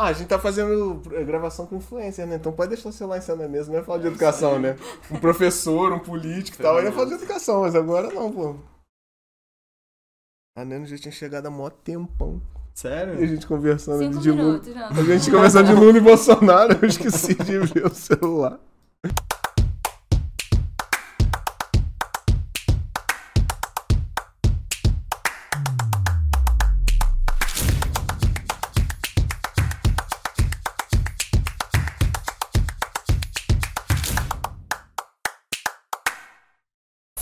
Ah, a gente tá fazendo gravação com influencer, né? Então pode deixar o celular em cima da mesa, não é falar de educação, né? Um professor, um político e tal, aí é falar de educação, mas agora não, pô. A Neno já tinha chegado há mó tempão. Sério? E a gente conversando Cinco de Lula. A gente conversando de Lula e Bolsonaro, eu esqueci de ver o celular.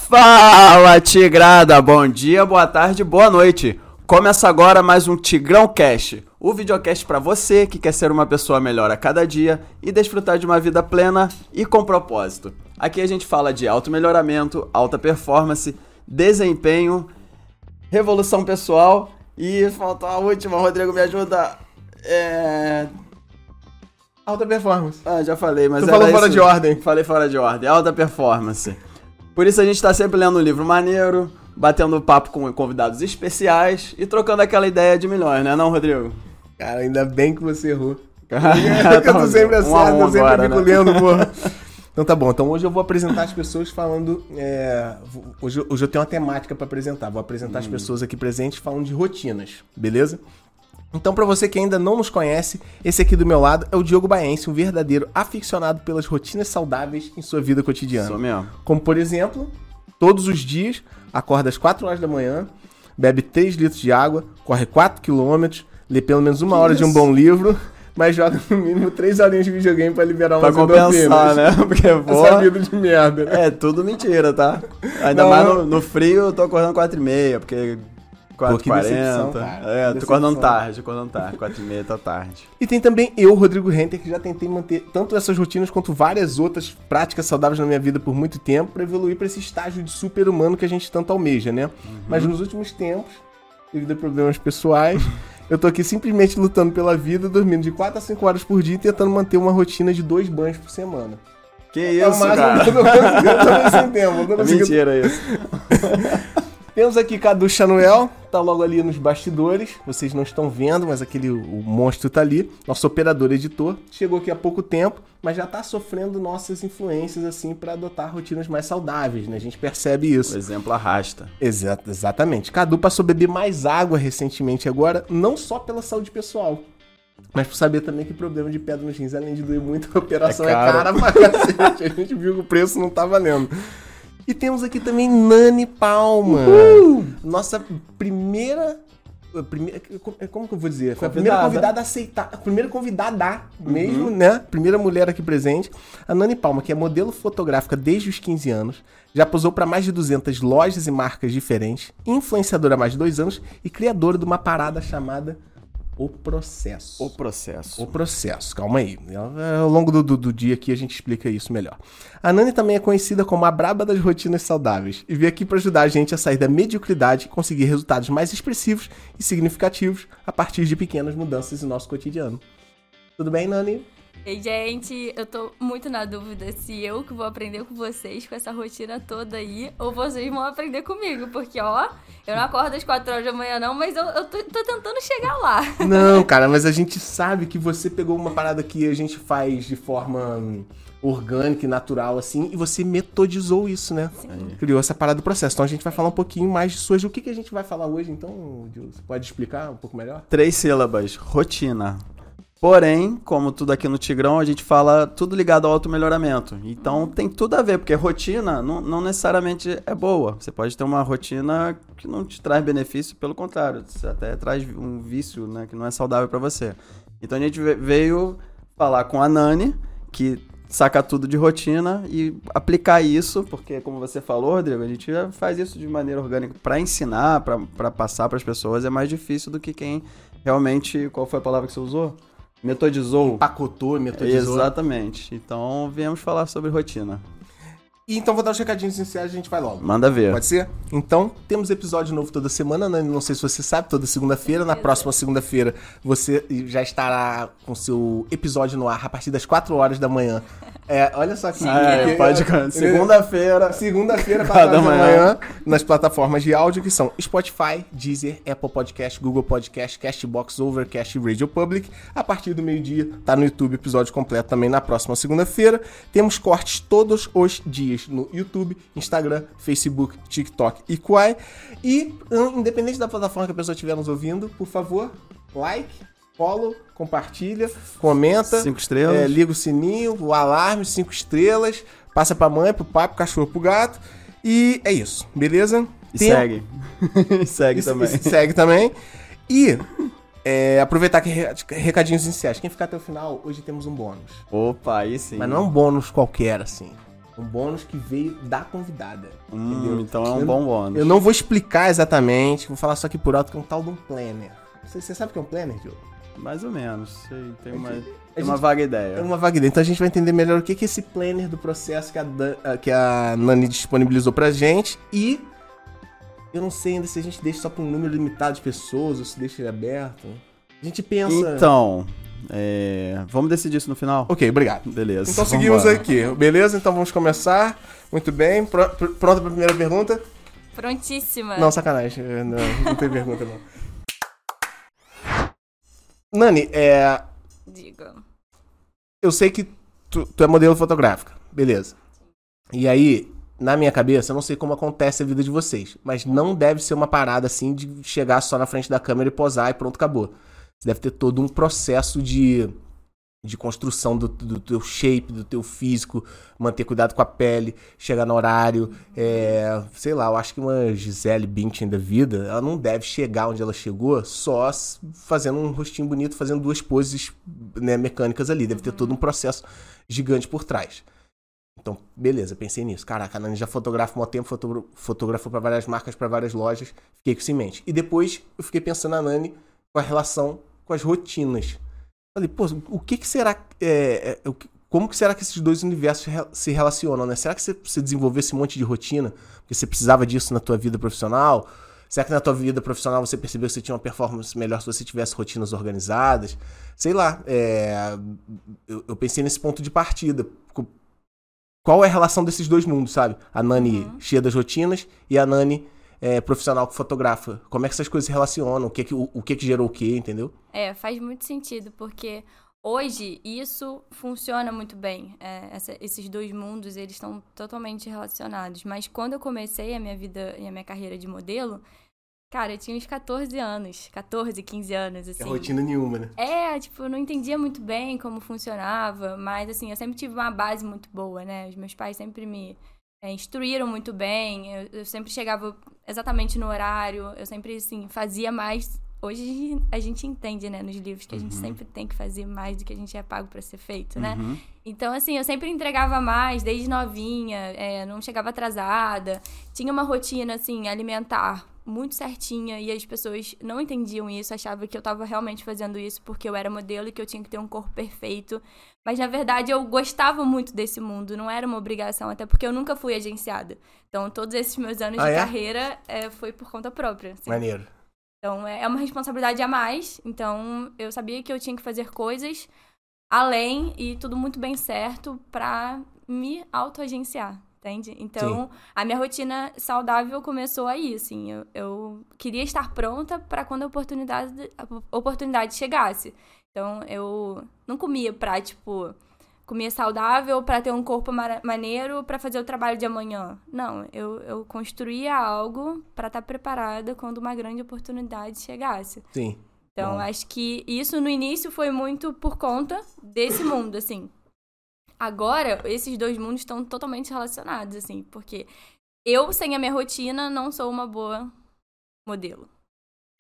Fala, Tigrada! Bom dia, boa tarde, boa noite. Começa agora mais um Tigrão Cast, o videocast para você que quer ser uma pessoa melhor a cada dia e desfrutar de uma vida plena e com propósito. Aqui a gente fala de auto-melhoramento, alta performance, desempenho, revolução pessoal e falta a última, Rodrigo, me ajuda. É... Alta performance. Ah, já falei, mas Tu falou fora isso. de ordem. Falei fora de ordem. Alta performance. Por isso a gente tá sempre lendo um livro maneiro, batendo papo com convidados especiais e trocando aquela ideia de milhões, né não, Rodrigo? Cara, ainda bem que você errou. Tá eu tô sempre um a acerto, um eu sempre agora, fico né? lendo, porra. Então tá bom, então hoje eu vou apresentar as pessoas falando. é, hoje, hoje eu tenho uma temática pra apresentar. Vou apresentar as Hum. pessoas aqui presentes falando de rotinas, beleza? Então, pra você que ainda não nos conhece, esse aqui do meu lado é o Diogo Baense, um verdadeiro aficionado pelas rotinas saudáveis em sua vida cotidiana. Isso mesmo. Como por exemplo, todos os dias, acorda às 4 horas da manhã, bebe 3 litros de água, corre 4 quilômetros, lê pelo menos uma hora de um bom livro, mas joga no mínimo 3 horinhas de videogame pra liberar Pra umas compensar, endorfinas. né? Porque, Essa pô, vida de merda, né? é tudo mentira, tá? Ainda Não, mais no, no frio eu tô acordando 4 e meia, porque... Pô, que 4h40. decepção, cara. É, tô acordando tarde, acordando tarde. 4 e meia tá tarde. E tem também eu, Rodrigo Renter, que já tentei manter tanto essas rotinas quanto várias outras práticas saudáveis na minha vida por muito tempo pra evoluir pra esse estágio de super-humano que a gente tanto almeja, né? Mas nos últimos tempos, devido a problemas pessoais, eu tô aqui simplesmente lutando pela vida, dormindo de 4 a 5 horas por dia e tentando manter uma rotina de dois banhos por semana. Que é o isso, máximo cara? eu tô eu tô tempo, eu tô É conseguindo. mentira isso. Temos aqui Cadu Chanuel, tá logo ali nos bastidores. Vocês não estão vendo, mas aquele o monstro tá ali. Nosso operador editor. Chegou aqui há pouco tempo, mas já tá sofrendo nossas influências assim pra adotar rotinas mais saudáveis, né? A gente percebe O isso. exemplo arrasta. Exato, exatamente. Cadu passou a beber mais água recentemente agora, não só pela saúde pessoal. Mas por saber também que problema de pedra nos rins, além de doer muito, a operação é, É cara pra cacete. A gente viu que o preço não tá valendo. E temos aqui também Nani Palma. Nossa primeira. primeira- como que eu vou dizer? Foi a primeira Convidada. a aceitar. A primeira convidada mesmo, né? Primeira mulher aqui presente. A Nani Palma, que é modelo fotográfica desde os 15 anos. Já posou para mais de 200 lojas e marcas diferentes. Influenciadora há mais de dois anos. E criadora de uma parada chamada O Processo. O processo. O processo, calma aí. Ao longo do, do, do dia aqui a gente explica isso melhor. A Nani também é conhecida como a braba das rotinas saudáveis e veio aqui para ajudar a gente a sair da mediocridade e conseguir resultados mais expressivos e significativos a partir de pequenas mudanças em nosso cotidiano. Tudo bem, Nani? Ei, gente, eu tô muito na dúvida se eu que vou aprender com vocês com essa rotina toda aí, ou vocês vão aprender comigo, porque, ó, eu não acordo às 4 horas da manhã não, mas eu, eu tô, tô tentando chegar lá. Não, cara, mas a gente sabe que você pegou uma parada que a gente faz de forma hum, orgânica e natural, assim, e você metodizou isso, né? Criou essa parada do processo. Então a gente vai falar um pouquinho mais de suas. O que, que a gente vai falar hoje, então, Gil? Você pode explicar um pouco melhor? Três sílabas, rotina. Porém, como tudo aqui no Tigrão, a gente fala tudo ligado ao auto-melhoramento. Então tem tudo a ver, porque rotina não, não necessariamente é boa. Você pode ter uma rotina que não te traz benefício, pelo contrário, você até traz um vício né, que não é saudável pra você. Então a gente ve- veio falar com a Nani, que saca tudo de rotina e aplicar isso, porque como você falou, Rodrigo, a gente faz isso de maneira orgânica para ensinar, para passar para as pessoas, é mais difícil do que quem realmente, qual foi a palavra que você usou? Metodizou. Pacotou, metodizou. Exatamente. Então, viemos falar sobre rotina. E então vou dar os recadinhos iniciais e a gente vai logo. Manda ver. Pode ser? Então, temos episódio novo toda semana, né? Não sei se você sabe, toda segunda-feira. Na próxima segunda-feira você já estará com seu episódio no ar a partir das 4 horas da manhã. É, olha só que. É, que- pode. Segunda-feira. Segunda-feira, 4 Cada horas da manhã. manhã, nas plataformas de áudio que são Spotify, Deezer, Apple Podcast, Google Podcast, Castbox, Overcast e Radio Public. A partir do meio-dia, tá no YouTube, episódio completo também na próxima segunda-feira. Temos cortes todos os dias no YouTube, Instagram, Facebook, TikTok e Quai. E, hum, independente da plataforma que a pessoa estiver nos ouvindo, por favor, like, follow, compartilha, comenta. Cinco estrelas. É, liga o sininho, o alarme, cinco estrelas, passa pra mãe, pro pai, pro cachorro, pro gato. E é isso, beleza? E Tem- segue. segue e- também. e segue também. E é, aproveitar que re- recadinhos iniciais. Quem ficar até o final, hoje temos um bônus. Opa, aí sim. Mas não é um bônus qualquer, assim. Um bônus que veio da convidada. Hum, entendeu? então é um Eu- bom bônus. Eu não vou explicar exatamente, vou falar só aqui por alto que é um tal de um planner. Você, você sabe o que é um planner, Diogo? Mais ou menos. Sei, tem uma, tem a uma gente- vaga É ideia. uma vaga ideia. Então a gente vai entender melhor o que que é esse planner do processo que a, Dan- ah, que a Nani disponibilizou pra gente. E eu não sei ainda se a gente deixa só pra um número limitado de pessoas ou se deixa ele aberto. A gente pensa. Então, é, vamos decidir isso no final? Ok, obrigado. Beleza. Então seguimos vambora. aqui, beleza? Então vamos começar. Muito bem. Pro- pr- pronta pra primeira pergunta? Prontíssima. Não, sacanagem. Não, não tem pergunta, não. Nani, é, Diga. eu sei que tu, tu é modelo fotográfica, beleza. E aí, na minha cabeça, eu não sei como acontece a vida de vocês, mas não deve ser uma parada assim de chegar só na frente da câmera e posar e pronto, acabou. Você deve ter todo um processo de, de construção do, do teu shape, do teu físico, manter cuidado com a pele, chegar no horário. é, sei lá, eu acho que uma Gisele Bündchen da vida, ela não deve chegar onde ela chegou só fazendo um rostinho bonito, fazendo duas poses né, mecânicas ali. Deve ter todo um processo gigante por trás. Então, beleza, pensei nisso. Caraca, a Nani já fotografa um tempo, foto- fotografou para várias marcas, para várias lojas. Fiquei com isso em mente. E depois eu fiquei pensando na Nani com a relação com as rotinas. Falei, pô, o que que será. é, é, como que será que esses dois universos se relacionam, né? Será que você, você desenvolveu esse monte de rotina porque você precisava disso na tua vida profissional? Será que na tua vida profissional você percebeu que você tinha uma performance melhor se você tivesse rotinas organizadas? Sei lá, é, eu, eu pensei nesse ponto de partida. Qual é a relação desses dois mundos, sabe? A Nani cheia das rotinas e a Nani é, profissional que fotografa. Como é que essas coisas se relacionam? O que que, o, o que, que gerou o que, entendeu? É, faz muito sentido, porque hoje isso funciona muito bem. É, essa- esses dois mundos, eles estão totalmente relacionados. Mas quando eu comecei a minha vida e a minha carreira de modelo, cara, eu tinha uns 14 anos. 14, 15 anos, assim. É rotina nenhuma, né? É, tipo, eu não entendia muito bem como funcionava, mas assim, eu sempre tive uma base muito boa, né? Os meus pais sempre me é, instruíram muito bem, eu, eu sempre chegava exatamente no horário, eu sempre, assim, fazia mais. Hoje a gente entende, né, nos livros, que a gente sempre tem que fazer mais do que a gente é pago pra ser feito, né? Uhum. Então, assim, eu sempre entregava mais, desde novinha, é, não chegava atrasada. Tinha uma rotina, assim, alimentar muito certinha e as pessoas não entendiam isso, achavam que eu tava realmente fazendo isso porque eu era modelo e que eu tinha que ter um corpo perfeito. Mas, na verdade, eu gostava muito desse mundo, não era uma obrigação, até porque eu nunca fui agenciada. Então, todos esses meus anos Ah, de é? carreira é, foi por conta própria. assim. Maneiro. Então é é uma responsabilidade a mais. Então eu sabia que eu tinha que fazer coisas além e tudo muito bem certo pra me autoagenciar, entende? Então a minha rotina saudável começou aí, assim. Eu, eu queria estar pronta pra quando a oportunidade, a oportunidade chegasse. Então eu não comia pra, tipo, comia saudável pra ter um corpo maneiro pra fazer o trabalho de amanhã. Não, eu, eu construía algo pra estar preparada quando uma grande oportunidade chegasse. Sim. Então, Bom. acho que isso no início foi muito por conta desse mundo, assim. Agora, esses dois mundos estão totalmente relacionados, assim, porque eu, sem a minha rotina, não sou uma boa modelo,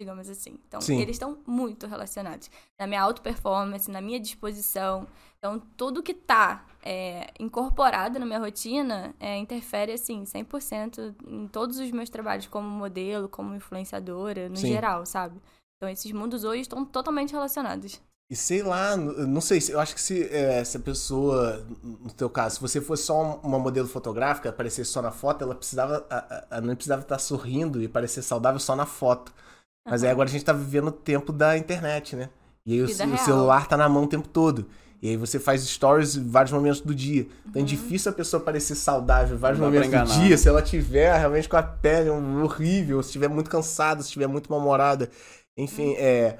digamos assim. Então, Sim. eles estão muito relacionados. Na minha auto-performance, na minha disposição. Então, tudo que tá é, incorporado na minha rotina é, interfere, assim, 100% em todos os meus trabalhos como modelo, como influenciadora, no Sim. geral, sabe? Então, esses mundos hoje estão totalmente relacionados. E sei lá, não sei, se- eu acho que se, é, se a pessoa, no teu caso, se você fosse só um- uma modelo fotográfica, aparecesse só na foto, ela precisava, a, a- ela não precisava estar sorrindo e parecer saudável só na foto. Mas aí agora a gente tá vivendo o tempo da internet, né? E aí o, o celular tá na mão o tempo todo. E aí você faz stories em vários momentos do dia. Então é Uhum. difícil a pessoa parecer saudável em vários Não momentos do dia se ela tiver realmente com a pele horrível, se estiver muito cansada, se estiver muito mal-humorada. Enfim, é.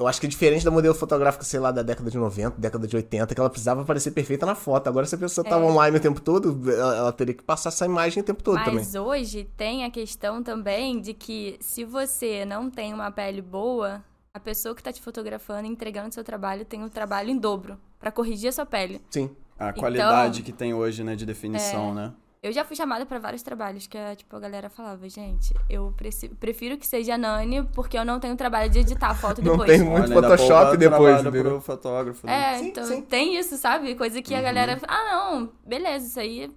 Eu acho que é diferente da modelo fotográfica, sei lá, da década de 90, década de 80, que ela precisava parecer perfeita na foto. Agora, se a pessoa tava online o tempo todo, ela, ela teria que passar essa imagem o tempo todo também. Mas hoje tem a questão também de que se você não tem uma pele boa, a pessoa que tá te fotografando e entregando seu trabalho tem o trabalho em dobro pra corrigir a sua pele. Sim. A Então- qualidade que tem hoje, né, de definição, né? Eu já fui chamada pra vários trabalhos que a, tipo, a galera falava, gente, eu prefiro que seja Nani porque eu não tenho trabalho de editar a foto Não depois. tem muito Olha, Photoshop depois, entendeu? pro fotógrafo, né? É, Sim, então sim. tem isso, sabe? Coisa que a galera. Uhum. Ah, não, beleza, isso aí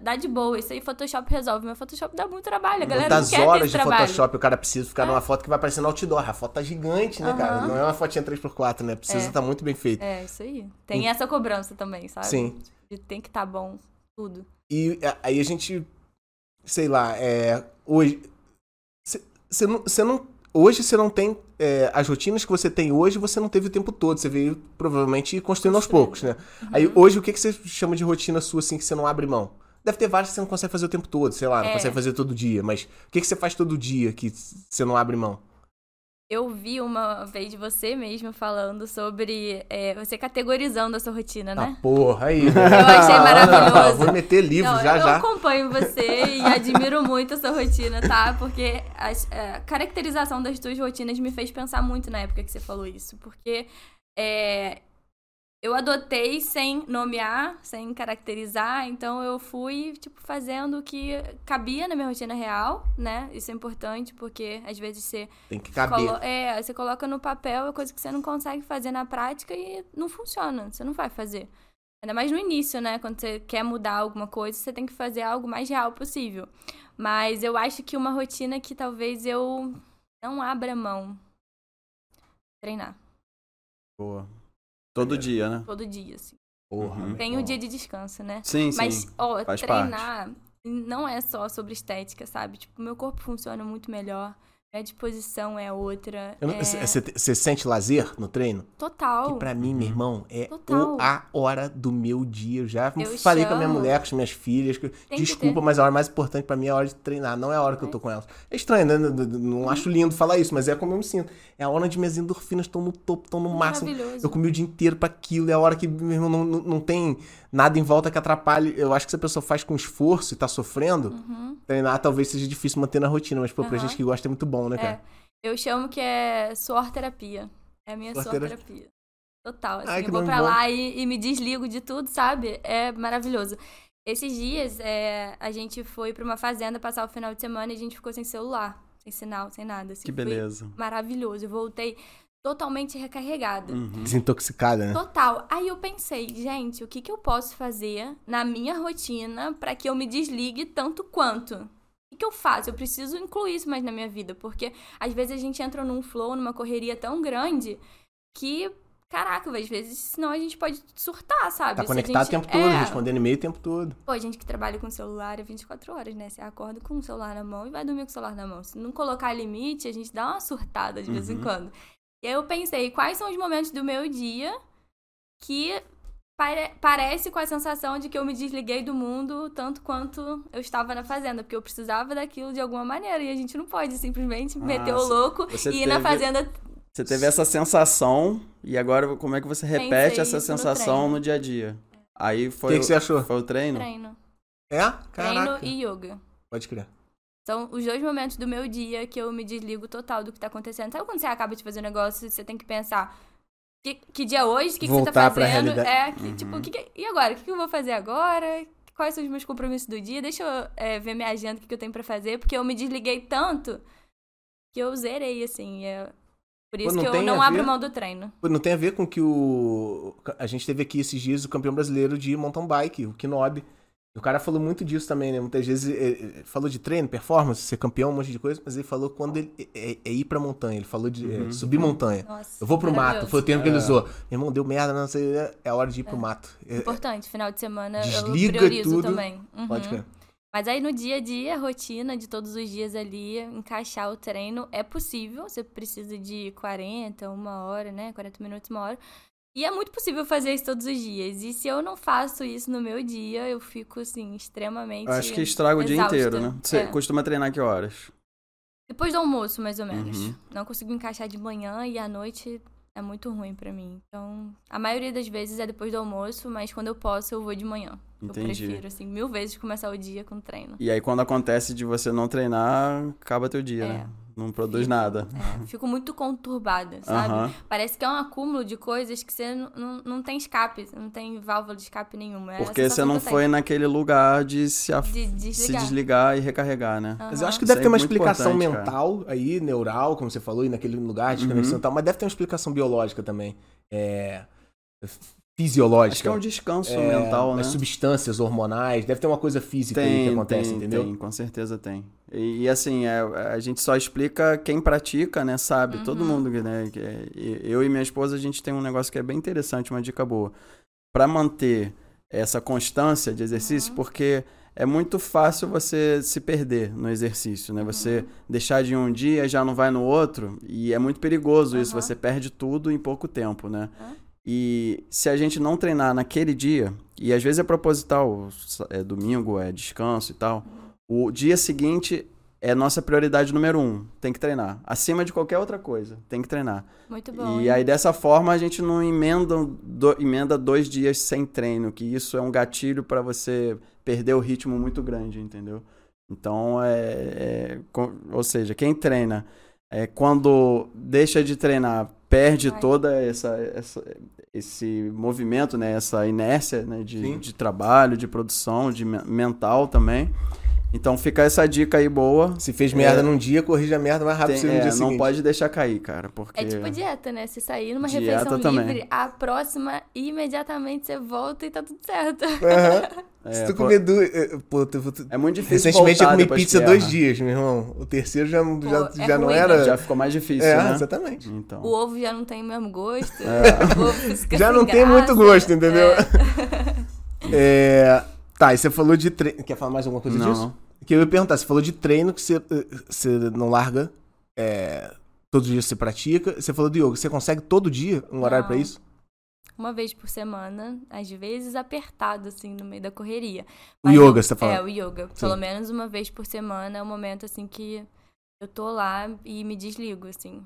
dá de boa, isso aí Photoshop resolve. Mas Photoshop dá muito trabalho, a galera Muitas não quer horas de trabalho. Photoshop o cara precisa ficar numa foto que vai aparecer no outdoor. A foto tá gigante, né, cara? Aham. Não é uma fotinha 3x4, né? Precisa É. estar muito bem feito. É, isso aí. Tem essa cobrança também, sabe? Sim. De tem que estar bom, tudo. E aí a gente, sei lá, é, hoje, você não, cê não, hoje você não tem é, as rotinas que você tem hoje, você não teve o tempo todo. Você veio provavelmente construindo aos poucos, né? Aí hoje o que que você chama de rotina sua assim que você não abre mão? Deve ter várias que você não consegue fazer o tempo todo, sei lá, não É. consegue fazer todo dia. Mas o que que você faz todo dia que você não abre mão? Eu vi uma vez você mesmo falando sobre é, você categorizando a sua rotina, né? Ah, porra, aí. Eu achei maravilhoso. Vou meter livro Não, já eu já. acompanho você e admiro muito a sua rotina, tá? Porque as- a caracterização das tuas rotinas me fez pensar muito na época que você falou isso. Porque é, eu adotei sem nomear, sem caracterizar, então eu fui, tipo, fazendo o que cabia na minha rotina real, né? Isso é importante, porque às vezes você Tem que caber. Colo- é, você coloca no papel é coisa que você não consegue fazer na prática e não funciona. Você não vai fazer. Ainda mais no início, né? Quando você quer mudar alguma coisa, você tem que fazer algo mais real possível. Mas eu acho que uma rotina que talvez eu não abra mão. Treinar. Boa. Todo dia, né? Todo dia, assim. Porra, Uhum. Tem o dia de descanso, né? Sim, sim. Mas, ó, faz treinar não é só sobre estética, sabe? Tipo, meu corpo funciona muito melhor. Minha disposição é outra. É Você você sente lazer no treino? total. Que pra mim, meu irmão, é o- a hora do meu dia. Eu já Eu falei com a minha chamo. mulher, com as minhas filhas. que- desculpa, mas a hora mais importante pra mim é a hora de treinar, não é a hora que eu tô com elas. É estranho, né? Não, não- Uhum. acho lindo falar isso, mas é como eu me sinto. É a hora onde minhas endorfinas estão no topo, estão no máximo. Maravilhoso. Eu comi o dia inteiro pra aquilo, é a hora que meu irmão, não, não, tem nada em volta que atrapalhe. Eu acho que se a pessoa faz com esforço e tá sofrendo, Uhum. treinar talvez seja difícil manter na rotina, mas pô, pra Aham. gente que gosta é muito bom, né, cara? É, eu chamo que é suor terapia. É a minha Suor suor terapia. terapia. Total. Assim, Ai, eu vou pra bom. lá e, e me desligo de tudo, sabe? É maravilhoso. Esses dias, é, a gente foi pra uma fazenda passar o final de semana e a gente ficou sem celular, sem sinal, sem nada. Assim, Que beleza. maravilhoso. Eu voltei totalmente recarregada. Uhum. Desintoxicada, né? Total. Aí eu pensei, gente, o que, que eu posso fazer na minha rotina pra que eu me desligue tanto quanto? O que, que eu faço? Eu preciso incluir isso mais na minha vida, porque às vezes a gente entra num flow, numa correria tão grande que, caraca, às vezes senão a gente pode surtar, sabe? Tá conectado o gente- tempo todo, é, respondendo e-mail o tempo todo. Pô, a gente que trabalha com celular é 24 horas, né? Você acorda com o celular na mão e vai dormir com o celular na mão. Se não colocar limite, a gente dá uma surtada de vez em Uhum. quando. E aí eu pensei, quais são os momentos do meu dia que pare- parece com a sensação de que eu me desliguei do mundo tanto quanto eu estava na fazenda, porque eu precisava daquilo de alguma maneira e a gente não pode simplesmente meter o louco e ir na fazenda. Você teve essa sensação e agora como é que você repete essa no sensação treino. no dia a dia? Aí O foi, que, o, que você achou? foi o treino? Treino. É? Caraca. Treino e yoga. Pode crer. São os dois momentos do meu dia que eu me desligo total do que tá acontecendo. Sabe quando você acaba de fazer um negócio e você tem que pensar que, que dia é hoje? O que, que você tá fazendo? É, que, Uhum. tipo, que que- e agora? O que, eu vou fazer agora? Quais são os meus compromissos do dia? Deixa eu é, ver minha agenda, o que, eu tenho pra fazer, porque eu me desliguei tanto que eu zerei, assim. é- Por isso não que eu não abro ver? mão do treino. Pô, Não tem a ver com que o. A gente teve aqui esses dias o campeão brasileiro de mountain bike, o Kinobi. O cara falou muito disso também, né? Muitas vezes ele falou de treino, performance, ser campeão, um monte de coisa, mas ele falou quando ele é, é ir pra montanha. Ele falou de é, subir montanha. Nossa, Eu vou pro mato, foi o termo que ele É. usou. Meu irmão, deu merda, não sei, é hora de ir pro mato. É, Importante, final de semana Desliga eu priorizo tudo. também. Uhum. Pode crer. Mas aí no dia a dia, a rotina de todos os dias ali, encaixar o treino é possível. Você precisa de 40, uma hora, né? 40 minutos, uma hora. E é muito possível fazer isso todos os dias. E se eu não faço isso no meu dia, eu fico, assim, extremamente. Acho que estraga o dia inteiro, né? Você É. costuma treinar que horas? Depois do almoço, mais ou menos. Uhum. Não consigo encaixar de manhã e à noite é muito ruim pra mim. Então, a maioria das vezes é depois do almoço, mas quando eu posso, eu vou de manhã. Entendi. Eu prefiro, assim, mil vezes começar o dia com treino. E aí quando acontece de você não treinar, acaba teu dia, É. né? Não produz Fico- nada. É, fico muito conturbada, sabe? Parece que é um acúmulo de coisas que você não, não, não tem escape, você não tem válvula de escape nenhuma. É a Porque você não foi naquele lugar de se, af- De se desligar. desligar e recarregar, né? Mas eu acho que Isso deve é ter uma muito explicação importante, cara. mental aí, neural, como você falou, e naquele lugar de Uhum. e tal, mas deve ter uma explicação biológica também. É. Fisiológica. Acho que é um descanso É, mental, né? As substâncias hormonais, deve ter uma coisa física aí que acontece, tem, entendeu? Tem, com certeza tem. E, e, assim, é, a gente só explica quem pratica, né? Sabe? Todo Uhum. mundo, né? que é- e- Eu e minha esposa, a gente tem um negócio que é bem interessante, uma dica boa. Pra manter essa constância de exercício, Uhum. porque é muito fácil você se perder no exercício, né? Você Uhum. deixar de um dia já não vai no outro, e é muito perigoso isso, Aham. você perde tudo em pouco tempo, né? Aham. E se a gente não treinar naquele dia, e às vezes é proposital, é domingo, é descanso e tal, o dia seguinte é nossa prioridade número um. Tem que treinar. Acima de qualquer outra coisa, tem que treinar. Muito bom. E aí dessa forma a gente não emenda, do- emenda dois dias sem treino, que isso é um gatilho para você perder o ritmo muito grande, entendeu? Então é, é- com- ou seja, quem treina é, quando deixa de treinar perde Vai. toda essa, essa- esse movimento, né? Essa inércia né? de, de trabalho, de produção, de me- mental também. Então fica essa dica aí boa. Se fez merda É. num dia, corrige a merda mais rápido Tem- possível no é, dia não seguinte. pode deixar cair, cara, porque É tipo dieta, né? Se sair numa Dieta refeição também. livre, a próxima, imediatamente você volta e tá tudo certo. Aham. É, Se tu pô, comer duas... eh, Pô, tu- tu- é muito difícil Recentemente eu comi pizza dois dias, meu irmão. O terceiro já, já, é já não ruim, era... né? Já ficou mais difícil, É, né? exatamente. Então. O ovo já não tem o mesmo gosto. É. O ovo fica Já não tem muito graça. gosto, entendeu? É. É, Tá, e você falou de treino. Quer falar mais alguma coisa Não, disso? não. Que eu ia perguntar, você falou de treino que você, eh, você não larga. é, todos os dias você pratica. Você falou do yoga. Você consegue todo dia um horário Não. pra isso? Uma vez por semana, às vezes apertado, assim, no meio da correria. O yoga, você tá falando? É, o yoga. Pelo menos uma vez por semana é um momento, assim, que eu tô lá e me desligo, assim.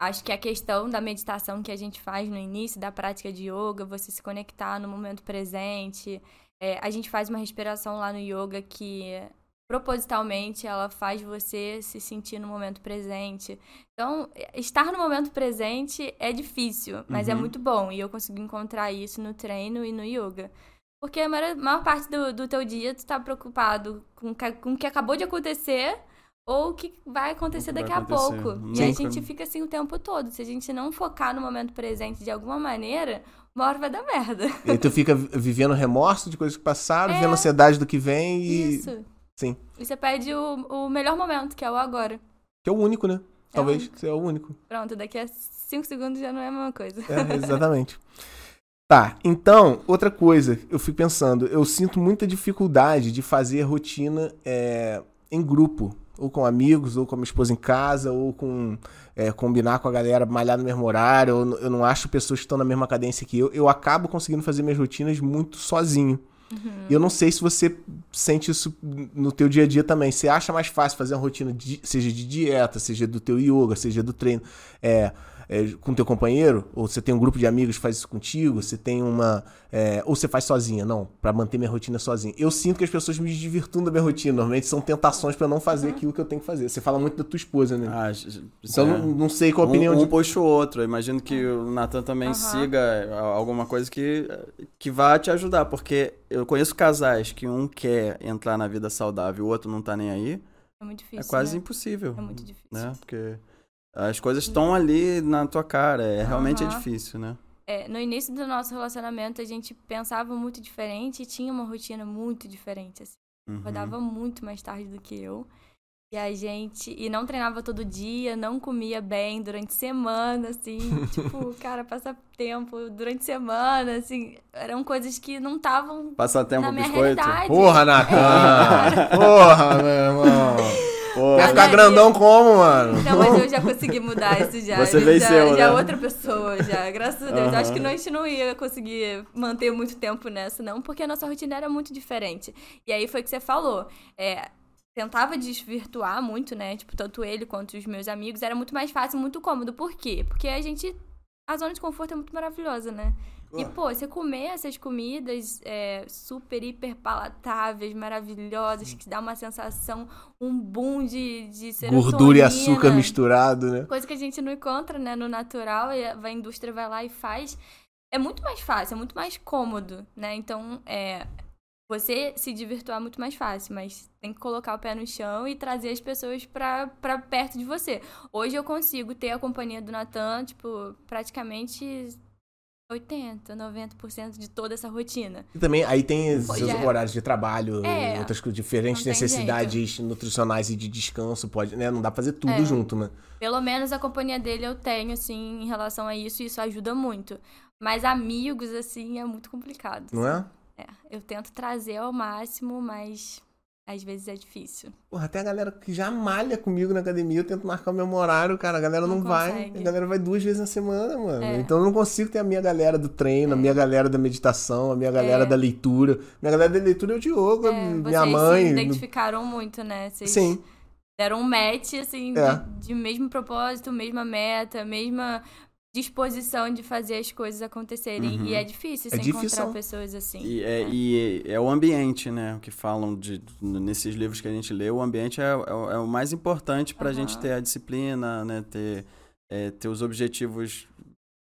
Acho que a questão da meditação que a gente faz no início da prática de yoga, você se conectar no momento presente. é, a gente faz uma respiração lá no yoga que propositalmente ela faz você se sentir no momento presente. Então, estar no momento presente é difícil, mas é Uhum. muito bom. E eu consigo encontrar isso no treino e no yoga. Porque a maior, maior parte do, do teu dia tu tá preocupado com, com o que acabou de acontecer ou o que vai acontecer que daqui vai a acontecer. pouco. E Sim. a gente fica assim o tempo todo. Se a gente não focar no momento presente de alguma maneira, uma hora vai dar merda. E tu fica vi- vivendo remorso de coisas que passaram, É. vivendo ansiedade do que vem e. Isso. Sim. E você perde o, o melhor momento, que é o agora. Que é o único, né? Talvez único. seja o único. Pronto, daqui a cinco segundos já não é a mesma coisa. É, exatamente. Tá, então, outra coisa, eu fico pensando, eu sinto muita dificuldade de fazer rotina é, em grupo, ou com amigos, ou com a minha esposa em casa, ou com é, combinar com a galera, malhar no mesmo horário, eu não acho pessoas que estão na mesma cadência que eu, eu acabo conseguindo fazer minhas rotinas muito sozinho. E eu não sei se você sente isso no teu dia a dia também. Você acha mais fácil fazer uma rotina, de- seja de dieta, seja do teu yoga, seja do treino, é, é, com teu companheiro? Ou você tem um grupo de amigos que faz isso contigo? Você tem uma... é, ou você faz sozinha? Não, pra manter minha rotina sozinha. Eu sinto que as pessoas me desvirtuam da minha rotina. Normalmente são tentações pra não fazer aquilo que eu tenho que fazer. Você fala muito da tua esposa, né? Ah, então é. não, não sei qual a opinião um, um de... puxa o outro. Eu imagino que o Natan também Aham. siga a- alguma coisa que, que vá te ajudar, porque eu conheço casais que um quer entrar na vida saudável e o outro não tá nem aí. É muito difícil. é quase né? impossível. É muito difícil. Né? Porque as coisas estão ali na tua cara. É, realmente é Aham. difícil, né? é, no início do nosso relacionamento, a gente pensava muito diferente e tinha uma rotina muito diferente. Assim. Uhum. Acordava muito mais tarde do que eu. E a gente. E não treinava todo dia, não comia bem durante semana, assim. tipo, cara, passar tempo durante semana, assim. Eram coisas que não estavam Passatempo na minha biscoito. realidade. Porra, Natan! Porra, meu irmão! Pô, Quer ficar Olha grandão como, mano? Não, mas eu já consegui mudar isso já. Você já, venceu, já né? é outra pessoa, já. Graças a Deus. Aham. Acho que a gente não ia conseguir manter muito tempo nessa, não, porque a nossa rotina era muito diferente. E aí foi o que você falou. É, tentava desvirtuar muito, né? Tipo, tanto ele quanto os meus amigos. Era muito mais fácil, muito cômodo. Por quê? Porque a gente. A zona de conforto é muito maravilhosa, né? E, pô, você comer essas comidas é, super, hiper palatáveis, maravilhosas, que dá uma sensação, um boom de, de serotonina. Gordura e açúcar misturado, né? Coisa que a gente não encontra, né, no natural, e a indústria vai lá e faz. É muito mais fácil, é muito mais cômodo, né? Então, é, você se desvirtuar é muito mais fácil, mas tem que colocar o pé no chão e trazer as pessoas pra, pra perto de você. Hoje eu consigo ter a companhia do Natan, tipo, praticamente 80, 90% de toda essa rotina. E também aí tem os já- horários de trabalho, É, outras diferentes necessidades nutricionais e de descanso, pode, né? Não dá pra fazer tudo É. junto, né? Pelo menos a companhia dele eu tenho, assim, em relação a isso, e isso ajuda muito. Mas amigos, assim, é muito complicado. Não é? É, eu tento trazer ao máximo, mas às vezes é difícil. Porra, até a galera que já malha comigo na academia, eu tento marcar o mesmo horário, cara. A galera não, Não vai. A galera vai duas vezes na semana, mano. É. Então eu não consigo ter a minha galera do treino, a minha galera da meditação, a minha galera É. da leitura. Minha galera da leitura é o Diogo, É, minha vocês mãe. se identificaram muito, né? Vocês Sim. deram um match, assim, É. de, de mesmo propósito, mesma meta, mesma disposição de fazer as coisas acontecerem. E é difícil É encontrar difícil. pessoas assim. E é, e é o ambiente, né? O que falam de, nesses livros que a gente lê, o ambiente é, é o- é mais importante para a gente Aham. ter a disciplina, né? Ter, é, ter os objetivos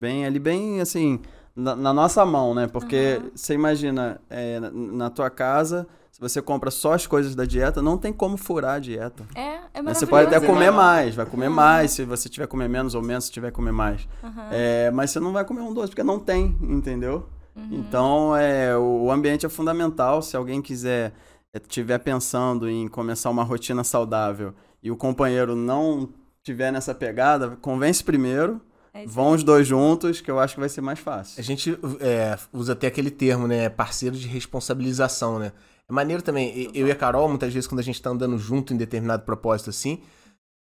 bem ali, bem assim, na, na nossa mão, né? Porque Aham. você imagina, é, na, na tua casa, se você compra só as coisas da dieta, não tem como furar a dieta. É, é Mas maravilhoso. Você pode até né? comer mais, vai comer Aham. mais, se você tiver comer menos ou menos, se tiver comer mais. Aham. É, mas você não vai comer um doce, porque não tem, entendeu? Uhum. Então, é, o ambiente é fundamental. Se alguém quiser, estiver pensando em começar uma rotina saudável e o companheiro não tiver nessa pegada, convence primeiro, É vão os dois juntos, que eu acho que vai ser mais fácil. A gente é, usa até aquele termo, né? Parceiro de responsabilização, né? É maneiro também. Eu e a Carol, muitas vezes, quando a gente tá andando junto em determinado propósito assim.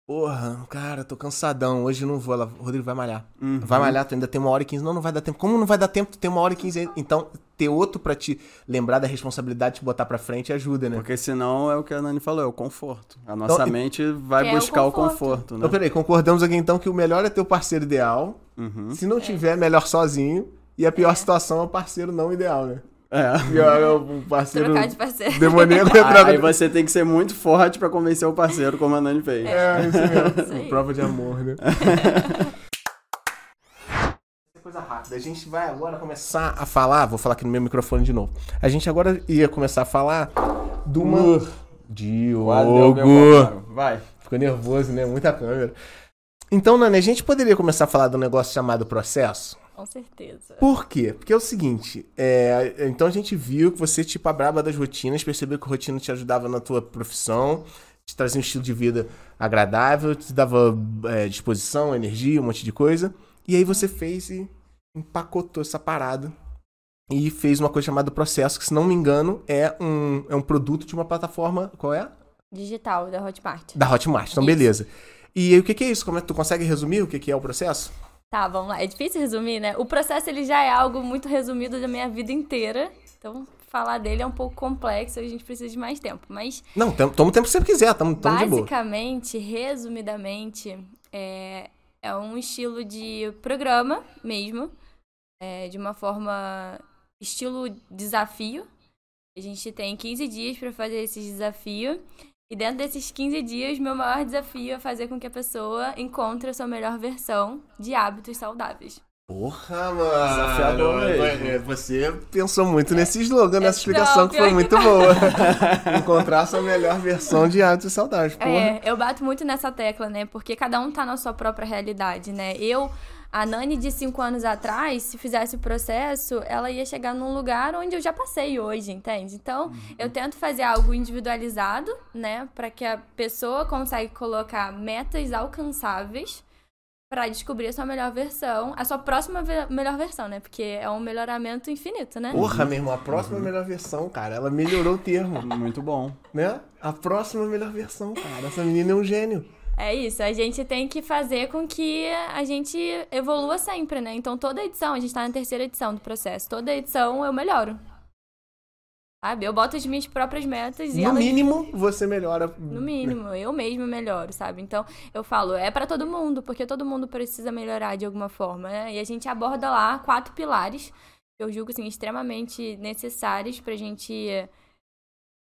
Porra, cara, tô cansadão. Hoje não vou. Ela, Rodrigo, vai malhar. Uhum. Vai malhar, tu ainda tem uma hora e quinze. Não, não vai dar tempo. Como não vai dar tempo? Tu tem uma hora e quinze. Então, ter outro pra te lembrar da responsabilidade, te botar pra frente, ajuda, né? Porque senão é o que a Nani falou, é o conforto. A nossa Então, mente vai É o buscar o conforto. conforto, né? Então, peraí, concordamos aqui então que o melhor é ter o parceiro ideal. Uhum. Se não tiver, melhor sozinho. E a pior É. situação é o parceiro não ideal, né? É. É o parceiro Trocar de parceiro. demoníaco Aí, entrar aí você tem que ser muito forte pra convencer o parceiro, como a Nani fez. É, isso Isso mesmo. aí. Prova de amor, né? Coisa rápida. A gente vai agora começar a falar. Vou falar aqui no meu microfone de novo. A gente agora ia começar a falar de uma. Meu Diogo! Vai. Ficou nervoso, né? Muita câmera. Então, Nani, a gente poderia começar a falar de um negócio chamado processo? Com certeza. Por quê? Porque é o seguinte, é, então a gente viu que você, tipo, a braba das rotinas, percebeu que a rotina te ajudava na tua profissão, te trazia um estilo de vida agradável, te dava é, disposição, energia, um monte de coisa. E aí você fez e empacotou essa parada e fez uma coisa chamada processo, que se não me engano é um, é um produto de uma plataforma, qual é? Digital da Hotmart. Da Hotmart, então Isso. beleza. E aí o que, que é isso? Como é tu consegue resumir o que, que é o processo? Tá, vamos lá. É difícil resumir, né? O processo ele já é algo muito resumido da minha vida inteira. Então, falar dele é um pouco complexo, a gente precisa de mais tempo. Mas, Não, toma o tempo que você quiser, tamo, tamo de boa. basicamente, resumidamente, é, é um estilo de programa mesmo. é, de uma forma estilo desafio. A gente tem 15 dias para fazer esse desafio. E dentro desses 15 dias, meu maior desafio é fazer com que a pessoa encontre a sua melhor versão de hábitos saudáveis. Porra, mano. Desafiador mesmo. É, Você pensou muito nesse slogan, nessa É, explicação não, que foi muito boa. Encontrar a sua melhor versão de hábitos saudáveis. Porra. É, eu bato muito nessa tecla, né? Porque cada um tá na sua própria realidade, né? Eu, A Nani de cinco anos atrás, se fizesse o processo, ela ia chegar num lugar onde eu já passei hoje, entende? Então, eu tento fazer algo individualizado, né? Para que a pessoa consiga colocar metas alcançáveis para descobrir a sua melhor versão, a sua próxima ve- melhor versão, né? Porque é um melhoramento infinito, né? Porra, meu irmão, a próxima melhor versão, cara. Ela melhorou o termo, Muito bom. né? A próxima melhor versão, cara. Essa menina é um gênio. É isso, a gente tem que fazer com que a gente evolua sempre, né? Então toda edição, a gente tá na terceira edição do processo, toda edição eu melhoro. Sabe? Eu boto as minhas próprias metas e No elas mínimo, você melhora. No mínimo, eu mesmo melhoro, sabe? Então, eu falo, é pra todo mundo, porque todo mundo precisa melhorar de alguma forma, né? E a gente aborda lá quatro pilares, que eu julgo, assim, extremamente necessários pra gente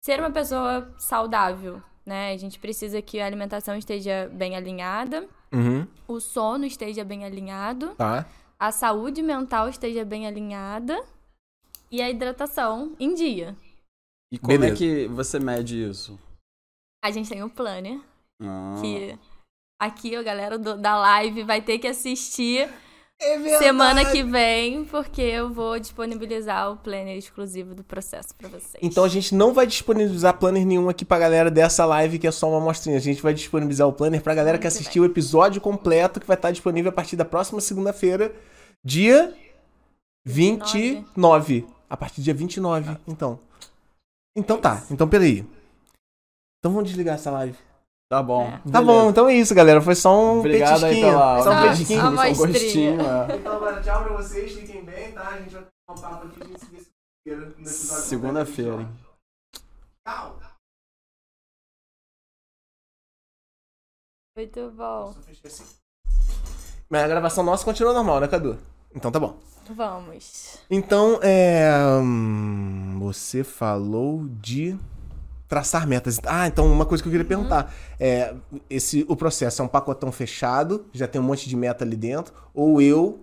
ser uma pessoa saudável, né? A gente precisa que a alimentação esteja bem alinhada, Uhum. o sono esteja bem alinhado, Tá. a saúde mental esteja bem alinhada e a hidratação em dia. E como Beleza. é que você mede isso? A gente tem o planner, Ah, que aqui a galera do- da live vai ter que assistir É semana que vem, porque eu vou disponibilizar o planner exclusivo do processo pra vocês. Então a gente não vai disponibilizar planner nenhum aqui pra galera dessa live, que é só uma amostrinha. A gente vai disponibilizar o planner pra galera que Muito assistiu o episódio completo, que vai estar disponível a partir da próxima segunda-feira, dia 29. A partir do dia 29, então. Então tá. Então peraí. Então vamos desligar essa live. Tá bom. É. Tá bom, então é isso, galera. Foi só um Obrigado aí petisquinho. pela Só um petisquinho. só um gostinho. é. Então agora tchau pra vocês, fiquem bem, tá? A gente vai ter um papo aqui, a gente se vê segunda-feira. Tchau. Muito bom. Mas a gravação nossa continua normal, né, Cadu? Então tá bom. Vamos. Então, é. hum, Você falou de traçar metas. Ah, então uma coisa que eu queria perguntar. É, esse, o processo é um pacotão fechado, já tem um monte de meta ali dentro, ou eu.